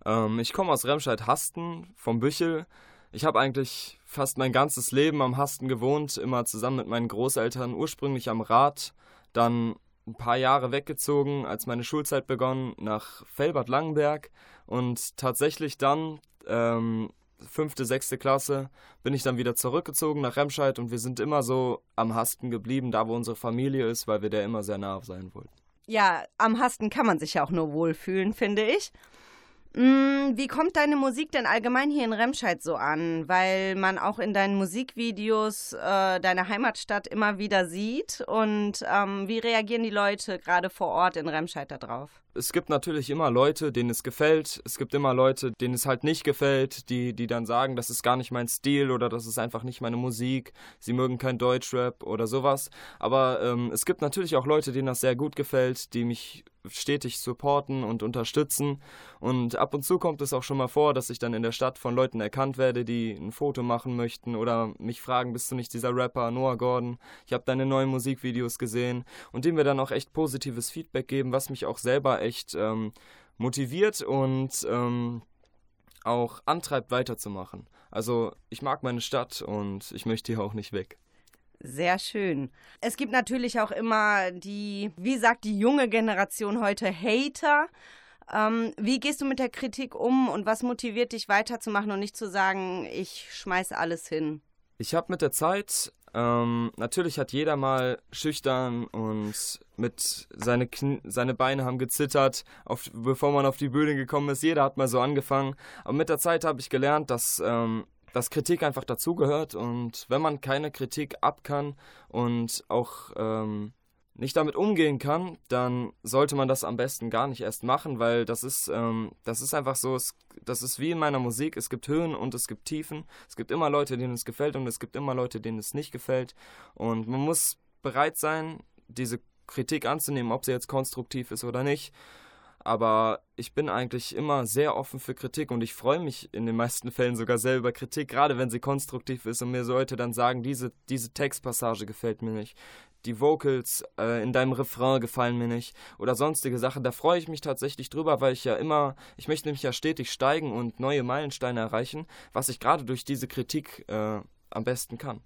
F: Ähm, ich komme aus Remscheid-Hasten, vom Büchel. Ich habe eigentlich fast mein ganzes Leben am Hasten gewohnt, immer zusammen mit meinen Großeltern, ursprünglich am Rad, dann ein paar Jahre weggezogen, als meine Schulzeit begonnen, nach Felbert-Langenberg und tatsächlich dann ähm, fünfte, sechste Klasse bin ich dann wieder zurückgezogen nach Remscheid und wir sind immer so am Hasten geblieben, da wo unsere Familie ist, weil wir da immer sehr nah sein wollten.
D: Ja, am Hasten kann man sich ja auch nur wohlfühlen, finde ich. Mm, Wie kommt deine Musik denn allgemein hier in Remscheid so an? Weil man auch in deinen Musikvideos äh, deine Heimatstadt immer wieder sieht. Und ähm, wie reagieren die Leute gerade vor Ort in Remscheid darauf?
F: Es gibt natürlich immer Leute, denen es gefällt. Es gibt immer Leute, denen es halt nicht gefällt, die, die dann sagen, das ist gar nicht mein Stil oder das ist einfach nicht meine Musik. Sie mögen kein Deutschrap oder sowas. Aber ähm, es gibt natürlich auch Leute, denen das sehr gut gefällt, die mich stetig supporten und unterstützen. Und ab und zu kommt es auch schon mal vor, dass ich dann in der Stadt von Leuten erkannt werde, die ein Foto machen möchten oder mich fragen, bist du nicht dieser Rapper Noah Gordon? Ich habe deine neuen Musikvideos gesehen und die mir dann auch echt positives Feedback geben, was mich auch selber echt ähm, motiviert und ähm, auch antreibt, weiterzumachen. Also ich mag meine Stadt und ich möchte hier auch nicht weg.
D: Sehr schön. Es gibt natürlich auch immer die, wie sagt die junge Generation heute, Hater. Ähm, wie gehst du mit der Kritik um und was motiviert dich weiterzumachen und nicht zu sagen, ich schmeiß alles hin?
F: Ich habe mit der Zeit, ähm, natürlich hat jeder mal schüchtern und mit seine, Kn seine Beine haben gezittert, auf, bevor man auf die Bühne gekommen ist. Jeder hat mal so angefangen. Aber mit der Zeit habe ich gelernt, dass, ähm, dass Kritik einfach dazugehört und wenn man keine Kritik ab kann und auch ähm, nicht damit umgehen kann, dann sollte man das am besten gar nicht erst machen, weil das ist, ähm, das ist einfach so, es, das ist wie in meiner Musik, es gibt Höhen und es gibt Tiefen, es gibt immer Leute, denen es gefällt und es gibt immer Leute, denen es nicht gefällt. Und man muss bereit sein, diese Kritik anzunehmen, ob sie jetzt konstruktiv ist oder nicht. Aber ich bin eigentlich immer sehr offen für Kritik und ich freue mich in den meisten Fällen sogar sehr über Kritik, gerade wenn sie konstruktiv ist und mir Leute dann sagen, diese, diese Textpassage gefällt mir nicht, die Vocals äh, in deinem Refrain gefallen mir nicht oder sonstige Sachen. Da freue ich mich tatsächlich drüber, weil ich ja immer, ich möchte nämlich ja stetig steigen und neue Meilensteine erreichen, was ich gerade durch diese Kritik äh, am besten kann.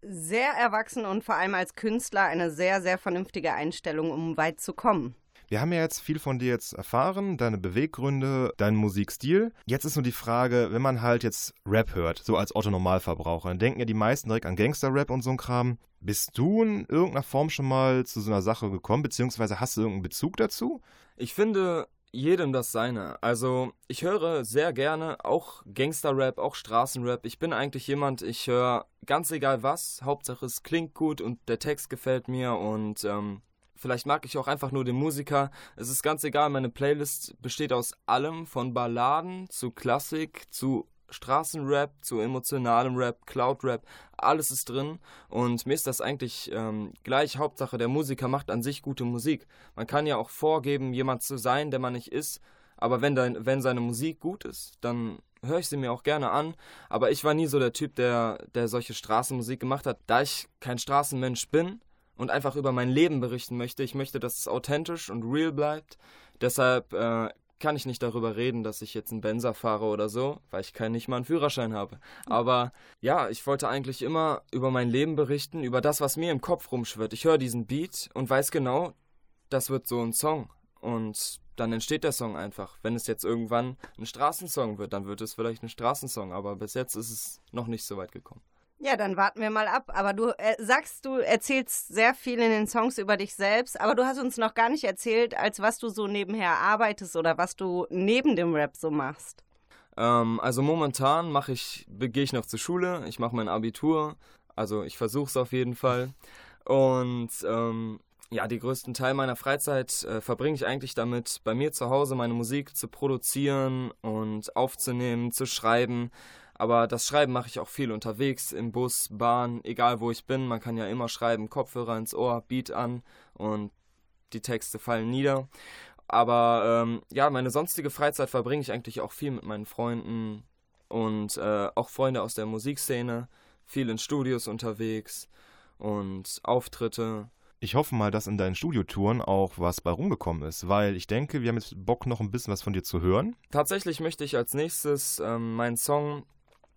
D: Sehr erwachsen und vor allem als Künstler eine sehr, sehr vernünftige Einstellung, um weit zu kommen.
C: Wir haben ja jetzt viel von dir jetzt erfahren, deine Beweggründe, deinen Musikstil. Jetzt ist nur die Frage, wenn man halt jetzt Rap hört, so als Otto Normalverbraucher, dann denken ja die meisten direkt an Gangster-Rap und so ein Kram. Bist du in irgendeiner Form schon mal zu so einer Sache gekommen, beziehungsweise hast du irgendeinen Bezug dazu?
F: Ich finde jedem das seine. Also ich höre sehr gerne auch Gangster-Rap, auch Straßenrap. Ich bin eigentlich jemand, ich höre ganz egal was. Hauptsache es klingt gut und der Text gefällt mir und ähm, Vielleicht mag ich auch einfach nur den Musiker. Es ist ganz egal, meine Playlist besteht aus allem, von Balladen zu Klassik zu Straßenrap zu emotionalem Rap, Cloud-Rap, alles ist drin und mir ist das eigentlich ähm, gleich. Hauptsache, der Musiker macht an sich gute Musik. Man kann ja auch vorgeben, jemand zu sein, der man nicht ist, aber wenn, dein, wenn seine Musik gut ist, dann höre ich sie mir auch gerne an. Aber ich war nie so der Typ, der, der solche Straßenmusik gemacht hat. Da ich kein Straßenmensch bin, und einfach über mein Leben berichten möchte. Ich möchte, dass es authentisch und real bleibt. Deshalb äh, kann ich nicht darüber reden, dass ich jetzt einen Benzer fahre oder so, weil ich keinen nicht mal einen Führerschein habe. Aber ja, ich wollte eigentlich immer über mein Leben berichten, über das, was mir im Kopf rumschwirrt. Ich höre diesen Beat und weiß genau, das wird so ein Song. Und dann entsteht der Song einfach. Wenn es jetzt irgendwann ein Straßensong wird, dann wird es vielleicht ein Straßensong. Aber bis jetzt ist es noch nicht so weit gekommen.
D: Ja, dann warten wir mal ab. Aber du äh, sagst, du erzählst sehr viel in den Songs über dich selbst, aber du hast uns noch gar nicht erzählt, als was du so nebenher arbeitest oder was du neben dem Rap so machst.
F: Ähm, also momentan mache ich, gehe ich noch zur Schule, ich mache mein Abitur, also ich versuche es auf jeden Fall. Und ähm, ja, die größten Teil meiner Freizeit äh, verbringe ich eigentlich damit, bei mir zu Hause meine Musik zu produzieren und aufzunehmen, zu schreiben. Aber das Schreiben mache ich auch viel unterwegs, im Bus, Bahn, egal wo ich bin. Man kann ja immer schreiben, Kopfhörer ins Ohr, Beat an und die Texte fallen nieder. Aber ähm, ja, meine sonstige Freizeit verbringe ich eigentlich auch viel mit meinen Freunden und äh, auch Freunde aus der Musikszene, viel in Studios unterwegs und Auftritte.
C: Ich hoffe mal, dass in deinen Studiotouren auch was bei rumgekommen ist, weil ich denke, wir haben jetzt Bock, noch ein bisschen was von dir zu hören.
F: Tatsächlich möchte ich als nächstes ähm, meinen Song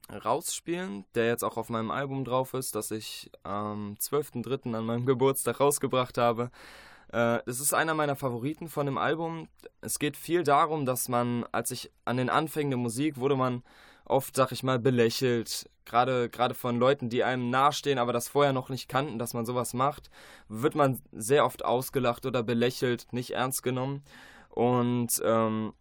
F: rausspielen, der jetzt auch auf meinem Album drauf ist, das ich am 12.03. an meinem Geburtstag rausgebracht habe. Äh, es ist einer meiner Favoriten von dem Album. Es geht viel darum, dass man, als ich an den Anfängen der Musik, wurde man oft, sag ich mal, belächelt. Gerade, gerade von Leuten, die einem nahestehen, aber das vorher noch nicht kannten, dass man sowas macht, wird man sehr oft ausgelacht oder belächelt, nicht ernst genommen. Und ähm,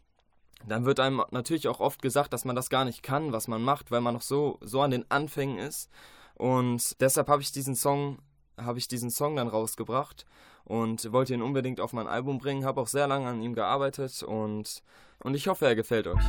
F: dann wird einem natürlich auch oft gesagt, dass man das gar nicht kann, was man macht, weil man noch so, so an den Anfängen ist. Und deshalb habe ich diesen Song, habe ich diesen Song dann rausgebracht und wollte ihn unbedingt auf mein Album bringen, habe auch sehr lange an ihm gearbeitet und, und ich hoffe, er gefällt euch.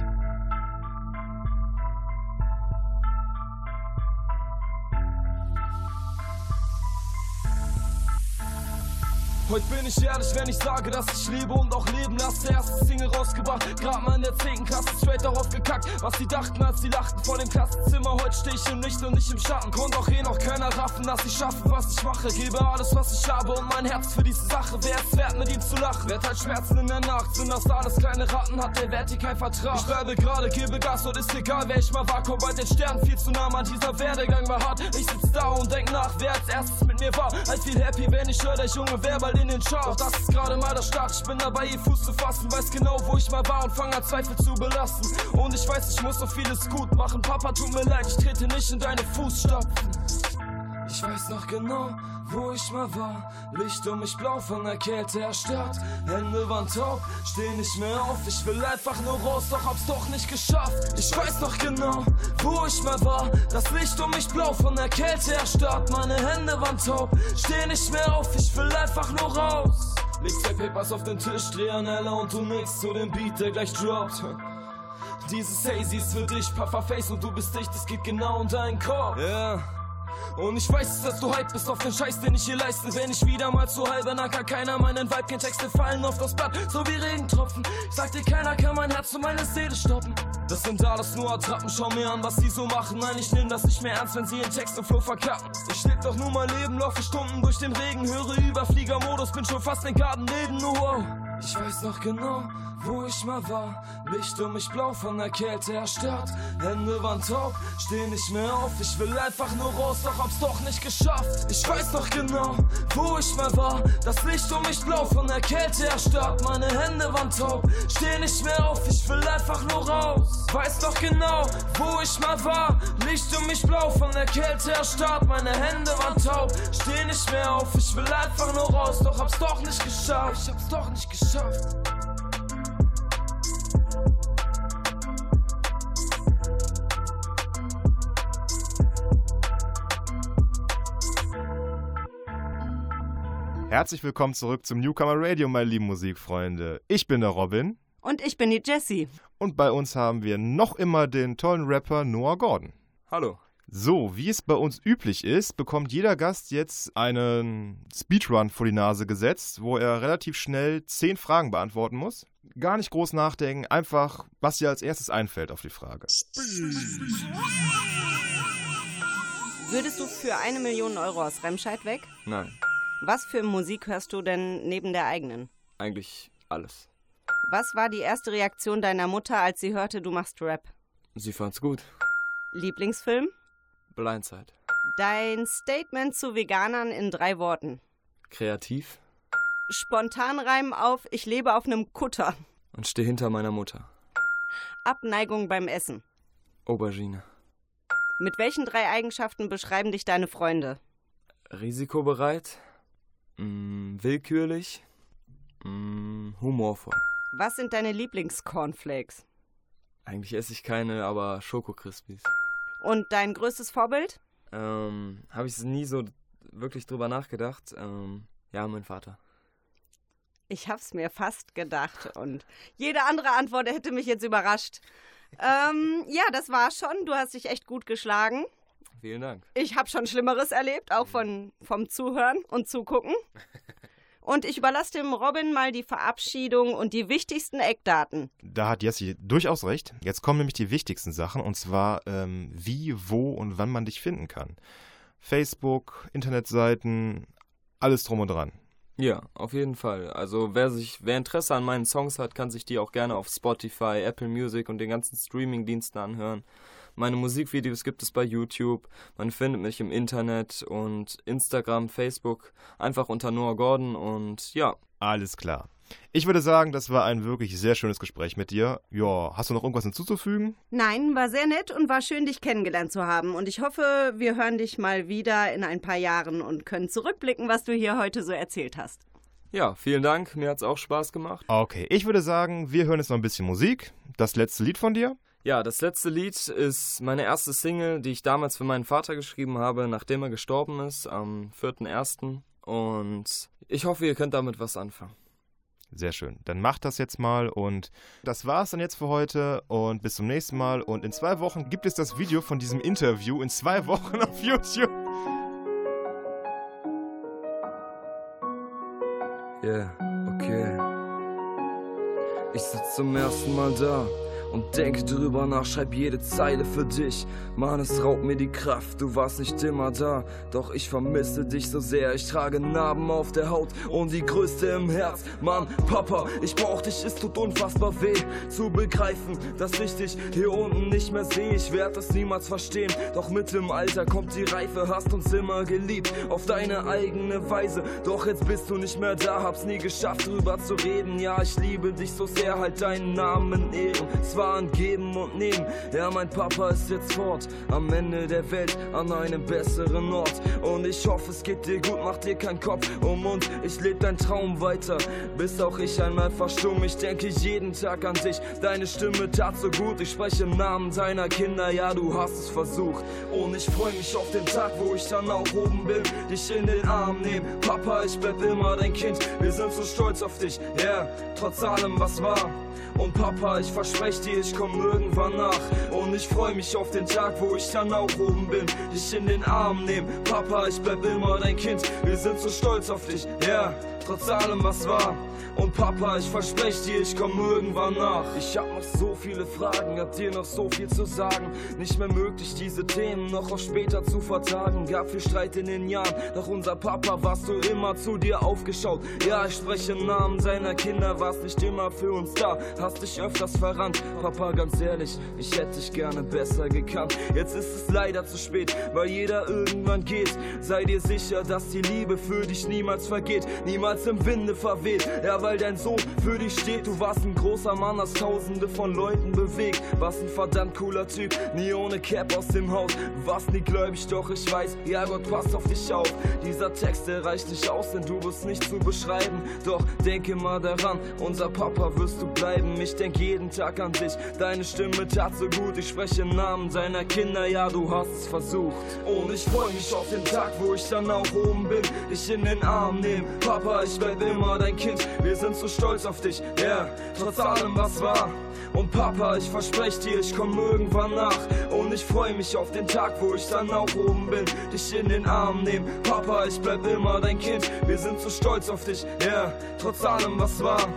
G: Heute bin ich ehrlich, wenn ich sage, dass ich lebe und auch leben lasse. Erste Single rausgebracht, grad mal in der 10. Klasse straight darauf gekackt. Was sie dachten, als sie lachten vor dem Klassenzimmer. Heute steh ich im Licht und nicht im Schatten. Konnte auch eh noch keiner raffen, dass ich schaffe, was ich mache. Gebe alles, was ich habe und mein Herz für diese Sache. Wer es wert, mit ihm zu lachen? Wer teilt Schmerzen in der Nacht? Sind das alles kleine Ratten? Hat der Wert hier kein Vertrag? Ich bleibe gerade, gebe Gas und ist egal, wer ich mal war. Komm bald den Sternen viel zu nah, man. Dieser Werdegang war hart. Ich sitz da und denk nach, wer als erstes mir war. Als viel happy, wenn ich höre, der Junge wer bald in den Charts. Doch das ist gerade mal der Start. Ich bin dabei, ihr Fuß zu fassen. Weiß genau, wo ich mal war und fange an Zweifel zu belasten. Und ich weiß, ich muss noch vieles gut machen. Papa, tut mir leid, ich trete nicht in deine Fußstapfen. Ich weiß noch genau, wo ich mal war. Licht um mich blau von der Kälte erstarrt. Hände waren taub, steh nicht mehr auf. Ich will einfach nur raus, doch hab's doch nicht geschafft. Ich weiß noch genau, wo ich mal war. Das Licht um mich blau von der Kälte erstarrt. Meine Hände waren taub, steh nicht mehr auf. Ich will einfach nur raus. Leg zwei Papers auf den Tisch, dreh an Ella und du nix zu dem Beat, der gleich droppt. Dieses Hazy ist für dich, Pufferface und du bist dicht, es geht genau in deinen Kopf. Yeah. Und ich weiß, dass du hype bist auf den Scheiß, den ich hier leiste. Wenn ich wieder mal zu halber Nacker, keiner meinen Vibe kennt. Texte fallen auf das Blatt, so wie Regentropfen. Sag dir, keiner kann mein Herz und meine Seele stoppen. Das sind alles nur Attrappen, schau mir an, was die so machen. Nein, ich nehm das nicht mehr ernst, wenn sie in Text und Flow verkacken. Ich leb doch nur mein Leben, laufe Stunden durch den Regen, höre Überfliegermodus, bin schon fast in Garten oh wow. Ich weiß noch genau, wo ich mal war. Licht um mich blau von der Kälte erstarrt. Hände waren taub, steh nicht mehr auf. Ich will einfach nur raus, doch hab's doch nicht geschafft. Ich weiß noch genau, wo ich mal war. Das Licht um mich blau von der Kälte erstarrt. Meine Hände waren taub, steh nicht mehr auf. Ich will einfach nur raus. Weiß noch genau, wo ich mal war. Licht um mich blau von der Kälte erstarrt. Meine Hände waren taub, steh nicht mehr auf. Ich will einfach nur raus, doch hab's doch nicht geschafft. Ich hab's doch nicht geschafft.
C: Herzlich willkommen zurück zum Newcomer Radio, meine lieben Musikfreunde. Ich bin der Robin.
D: Und ich bin die Jessie.
C: Und bei uns haben wir noch immer den tollen Rapper Noah Gordon.
F: Hallo.
C: So, wie es bei uns üblich ist, bekommt jeder Gast jetzt einen Speedrun vor die Nase gesetzt, wo er relativ schnell zehn Fragen beantworten muss. Gar nicht groß nachdenken, einfach, was dir als erstes einfällt auf die Frage.
D: Würdest du für eine Million Euro aus Remscheid weg?
F: Nein,
D: Was für Musik hörst du denn neben der eigenen?
F: eigentlich alles.
D: Was war die erste Reaktion deiner Mutter, als sie hörte, du machst Rap?
F: Sie fand's gut.
D: Lieblingsfilm?
F: Blindside.
D: Dein Statement zu Veganern in drei Worten.
F: Kreativ
D: Spontanreim auf Ich lebe auf einem Kutter.
F: und steh hinter meiner Mutter.
D: Abneigung beim Essen.
F: Aubergine.
D: Mit welchen drei Eigenschaften beschreiben dich deine Freunde?
F: Risikobereit. Mm, willkürlich. Mm, humorvoll.
D: Was sind deine Lieblingscornflakes?
F: Eigentlich esse ich keine, aber Schokokrispies.
D: Und dein größtes Vorbild?
F: Ähm, habe ich nie so wirklich drüber nachgedacht. Ähm, ja, mein Vater.
D: Ich hab's mir fast gedacht und jede andere Antwort hätte mich jetzt überrascht. Ähm, ja, das war schon. Du hast dich echt gut geschlagen.
F: Vielen Dank.
D: Ich habe schon Schlimmeres erlebt, auch von, vom Zuhören und Zugucken. Und ich überlasse dem Robin mal die Verabschiedung und die wichtigsten Eckdaten.
C: Da hat Jessie durchaus recht. Jetzt kommen nämlich die wichtigsten Sachen und zwar ähm, wie, wo und wann man dich finden kann. Facebook, Internetseiten, alles drum und dran.
F: Ja, auf jeden Fall. Also wer sich, wer Interesse an meinen Songs hat, kann sich die auch gerne auf Spotify, Apple Music und den ganzen Streaming-Diensten anhören. Meine Musikvideos gibt es bei YouTube. Man findet mich im Internet und Instagram, Facebook, einfach unter Noah Gordon und ja.
C: Alles klar. Ich würde sagen, das war ein wirklich sehr schönes Gespräch mit dir. Ja, hast du noch irgendwas hinzuzufügen?
D: Nein, war sehr nett und war schön, dich kennengelernt zu haben. Und ich hoffe, wir hören dich mal wieder in ein paar Jahren und können zurückblicken, was du hier heute so erzählt hast.
F: Ja, vielen Dank. Mir hat es auch Spaß gemacht.
C: Okay, ich würde sagen, wir hören jetzt noch ein bisschen Musik. Das letzte Lied von dir?
F: Ja, das letzte Lied ist meine erste Single, die ich damals für meinen Vater geschrieben habe, nachdem er gestorben ist, am 4.1. Und ich hoffe, ihr könnt damit was anfangen.
C: Sehr schön. Dann macht das jetzt mal und das war's dann jetzt für heute und bis zum nächsten Mal. Und in zwei Wochen gibt es das Video von diesem Interview in zwei Wochen auf YouTube.
H: Yeah, okay. Ich sitz zum ersten Mal da und denke drüber nach, schreib jede Zeile für dich. Mann, es raubt mir die Kraft, du warst nicht immer da, doch ich vermisse dich so sehr. Ich trage Narben auf der Haut und die größte im Herz. Mann, Papa, ich brauch dich, es tut unfassbar weh zu begreifen, dass ich dich hier unten nicht mehr sehe. Ich werd es niemals verstehen, doch mit dem Alter kommt die Reife, hast uns immer geliebt, auf deine eigene Weise. Doch jetzt bist du nicht mehr da, hab's nie geschafft, drüber zu reden. Ja, ich liebe dich so sehr, halt deinen Namen ehren. Es war ein Geben und Nehmen. Ja, mein Papa ist jetzt fort, am Ende der Welt, an einem besseren Ort. Und ich hoffe, es geht dir gut, mach dir keinen Kopf um und ich lebe deinen Traum weiter, bis auch ich einmal verstumm. Ich denke jeden Tag an dich, deine Stimme tat so gut. Ich spreche im Namen deiner Kinder, ja, du hast es versucht. Und ich freue mich auf den Tag, wo ich dann auch oben bin, dich in den Arm nehmen. Papa, ich bleib immer dein Kind, wir sind so stolz auf dich, ja, yeah, trotz allem, was war. Und Papa, ich verspreche dir, ich komm irgendwann nach. Und ich freu mich auf den Tag, wo ich dann auch oben bin. Dich in den Arm nehmen. Papa, ich bleib immer dein Kind. Wir sind so stolz auf dich, ja, yeah, trotz allem, was war. Und Papa, ich verspreche dir, ich komm irgendwann nach. Ich hab noch so viele Fragen, hab dir noch so viel zu sagen. Nicht mehr möglich, diese Themen noch auf später zu vertagen. Gab viel Streit in den Jahren, doch unser Papa warst du immer zu dir aufgeschaut. Ja, ich spreche im Namen seiner Kinder, warst nicht immer für uns da. Hast dich öfters verrannt, Papa, ganz ehrlich, ich hätte dich gerne besser gekannt. Jetzt ist es leider zu spät, weil jeder irgendwann geht. Sei dir sicher, dass die Liebe für dich niemals vergeht, niemals im Winde verweht. Ja, weil dein Sohn für dich steht. Du warst ein großer Mann, hast tausende von Leuten bewegt. Warst ein verdammt cooler Typ, nie ohne Cap aus dem Haus. Warst nie gläubig, doch ich weiß, ja Gott passt auf dich auf. Dieser Text, der reicht nicht aus, denn du bist nicht zu beschreiben. Doch denke mal daran, unser Papa wirst du bleiben. Ich denk jeden Tag an dich, deine Stimme tat so gut. Ich spreche im Namen deiner Kinder, ja du hast es versucht. Und ich freu mich auf den Tag, wo ich dann auch oben bin. Dich in den Arm nehmen, Papa, ich bleib immer dein Kind. Wir sind so stolz auf dich, yeah, trotz allem was war. Und Papa, ich verspreche dir, ich komm irgendwann nach. Und ich freu mich auf den Tag, wo ich dann auch oben bin. Dich in den Arm nehmen, Papa, ich bleib immer dein Kind. Wir sind so stolz auf dich, yeah, trotz allem was war.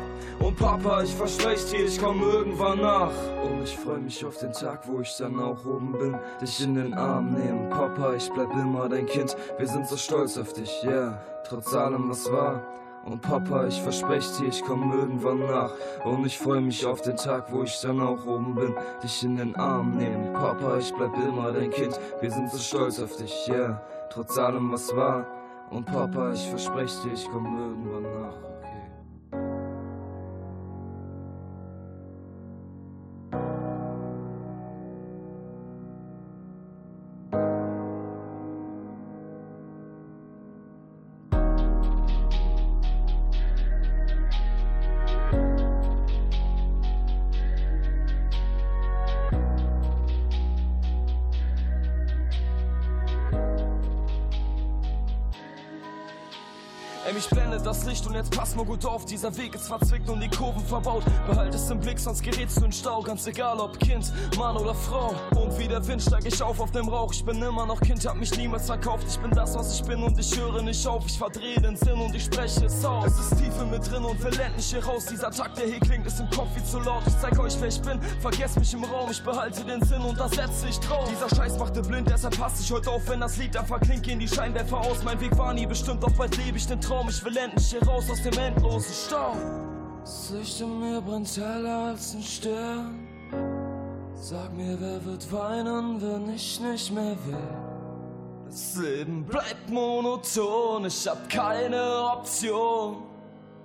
H: Und Papa, ich verspreche dir, ich komm irgendwann nach. Und ich freu mich auf den Tag, wo ich dann auch oben bin. Dich in den Arm nehmen, Papa, ich bleib immer dein Kind. Wir sind so stolz auf dich, yeah, trotz allem was war. Und Papa, ich verspreche dir, ich komm irgendwann nach. Und ich freu mich auf den Tag, wo ich dann auch oben bin. Dich in den Arm nehmen. Papa, ich bleib immer dein Kind. Wir sind so stolz auf dich. Yeah. Trotz allem, was war. Und Papa, ich verspreche dir, ich komm irgendwann nach.
G: Ey, mich blendet das Licht und jetzt pass mal gut auf. Dieser Weg ist verzwickt und die Kurven verbaut. Behalt es im Blick, sonst gerätst du in Stau. Ganz egal ob Kind, Mann oder Frau. Und wie der Wind steig ich auf auf dem Rauch. Ich bin immer noch Kind, hab mich niemals verkauft. Ich bin das, was ich bin und ich höre nicht auf. Ich verdrehe den Sinn und ich spreche es aus. Es ist tief in mir drin und will endlich hier raus. Dieser Takt, der hier klingt, ist im Kopf wie zu laut. Ich zeig euch, wer ich bin. Vergesst mich im Raum, ich behalte den Sinn und da setze ich drauf. Dieser Scheiß machte blind, deshalb passe ich heute auf, wenn das Lied dann verklingt. Gehen die Scheinwerfer aus. Mein Weg war nie bestimmt, doch bald lebe ich den Traum. Ich will endlich hier raus aus dem endlosen Stau. Das Licht in mir brennt heller als ein Stern. Sag mir, wer wird weinen, wenn ich nicht mehr will? Das Leben bleibt monoton, ich hab keine Option.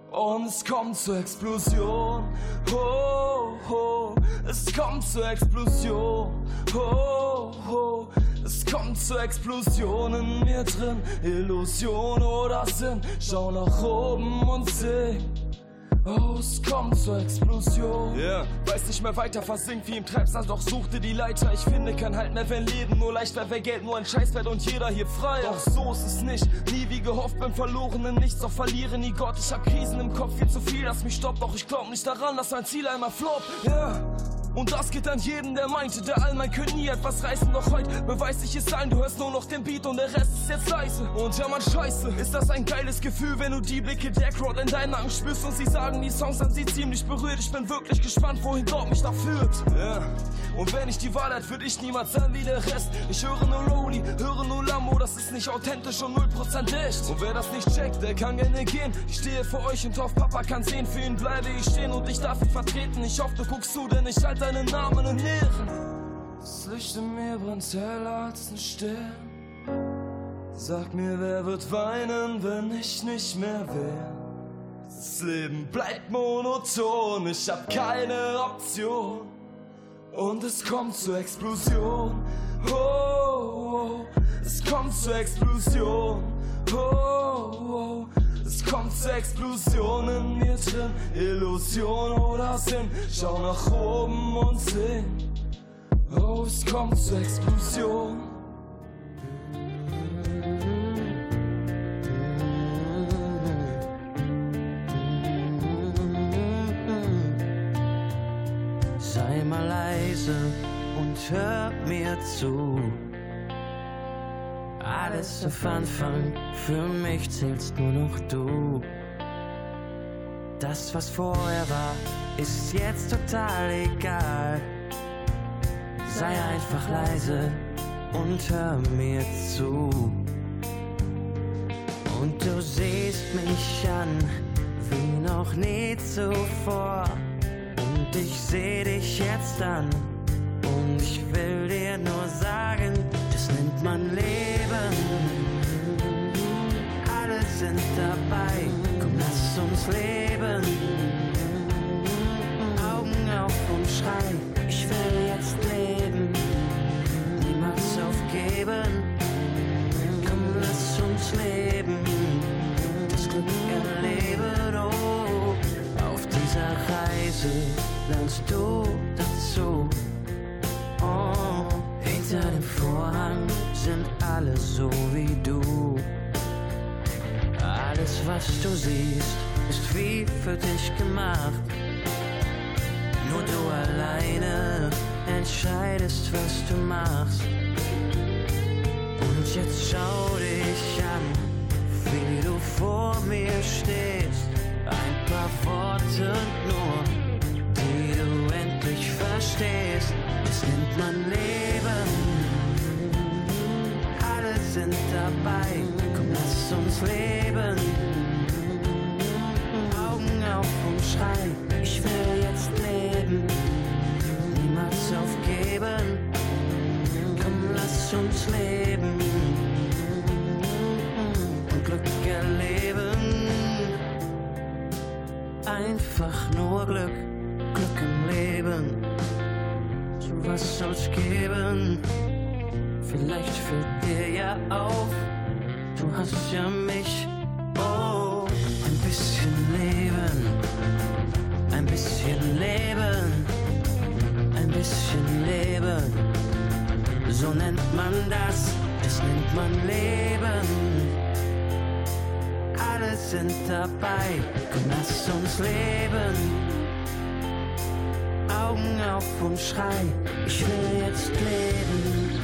G: Und es kommt zur Explosion. Oh, oh, es kommt zur Explosion. Oh, oh, es kommt zur Explosion in mir drin. Illusion oder Sinn. Schau nach oben und sing. Oh, es kommt zur Explosion. Yeah. Weiß nicht mehr weiter, versinkt wie im Treibsand, doch suchte die Leiter. Ich finde kein Halt mehr, wenn Leben nur leicht wäre, wär Geld nur ein Scheißwert und jeder hier frei. Doch so ist es nicht. Nie wie gehofft, bin verloren in nichts, doch verliere nie Gott. Ich hab Krisen im Kopf, viel zu viel, das mich stoppt. Doch ich glaub nicht daran, dass mein Ziel einmal floppt. Yeah. Und das geht an jeden, der meinte, der Allmann könnte nie etwas reißen. Doch heute beweis ich es allen, du hörst nur noch den Beat und der Rest ist jetzt leise. Und ja, man, scheiße, ist das ein geiles Gefühl, wenn du die Blicke der Crowd in deinen Nacken spürst und sie sagen, die Songs an sie ziemlich berührt. Ich bin wirklich gespannt, wohin Gott mich da führt. Ja. Und wenn ich die Wahl hätte, würde ich niemals sein wie der Rest. Ich höre nur Rolli, höre nur Lambo, das ist nicht authentisch und 0% echt. Und wer das nicht checkt, der kann gerne gehen. Ich stehe vor euch und hoffe, Papa kann sehen. Für ihn bleibe ich stehen und ich darf ihn vertreten. Ich hoffe, du guckst zu, denn ich halte deinen Namen in Ehren. Das Licht in mir brennt heller als ein Stern. Sag mir, wer wird weinen, wenn ich nicht mehr wär? Das Leben bleibt monoton, ich hab keine Option. Und es kommt zur Explosion. Oh, oh, es kommt zur Explosion. Oh, oh, es kommt zur Explosion in mir drin. Illusion oder Sinn. Schau nach oben und sing. Oh, es kommt zur Explosion.
E: Sei mal leise und hör mir zu. Alles auf Anfang, für mich zählst nur noch du. Das, was vorher war, ist jetzt total egal. Sei einfach leise und hör mir zu. Und du siehst mich an, wie noch nie zuvor. Und ich seh dich jetzt an. Und ich will dir nur sagen, das nennt man Leben. Sind dabei, komm, lass uns leben. Augen auf und schrei, ich will jetzt leben. Niemals aufgeben, komm, lass uns leben. Das Glück erleben, oh, auf dieser Reise lernst du dazu. Oh, hinter dem Vorhang sind alle so wie du. Alles, was du siehst, ist wie für dich gemacht. Nur du alleine entscheidest, was du machst. Und jetzt schau dich an, wie du vor mir stehst. Ein paar Worte nur, die du endlich verstehst. Das nennt man Leben. Alle sind dabei, lass uns leben. Augen auf und schrei, ich will jetzt leben. Niemals aufgeben, komm, lass uns leben. Und Glück erleben. Einfach nur Glück, Glück im Leben. So was soll's geben? Vielleicht fällt dir ja auf, du hast ja mich. Oh, ein bisschen Leben, ein bisschen Leben, ein bisschen Leben. So nennt man das, das nennt man Leben. Alle sind dabei. Komm, lass uns leben. Augen auf und schrei, ich will jetzt leben.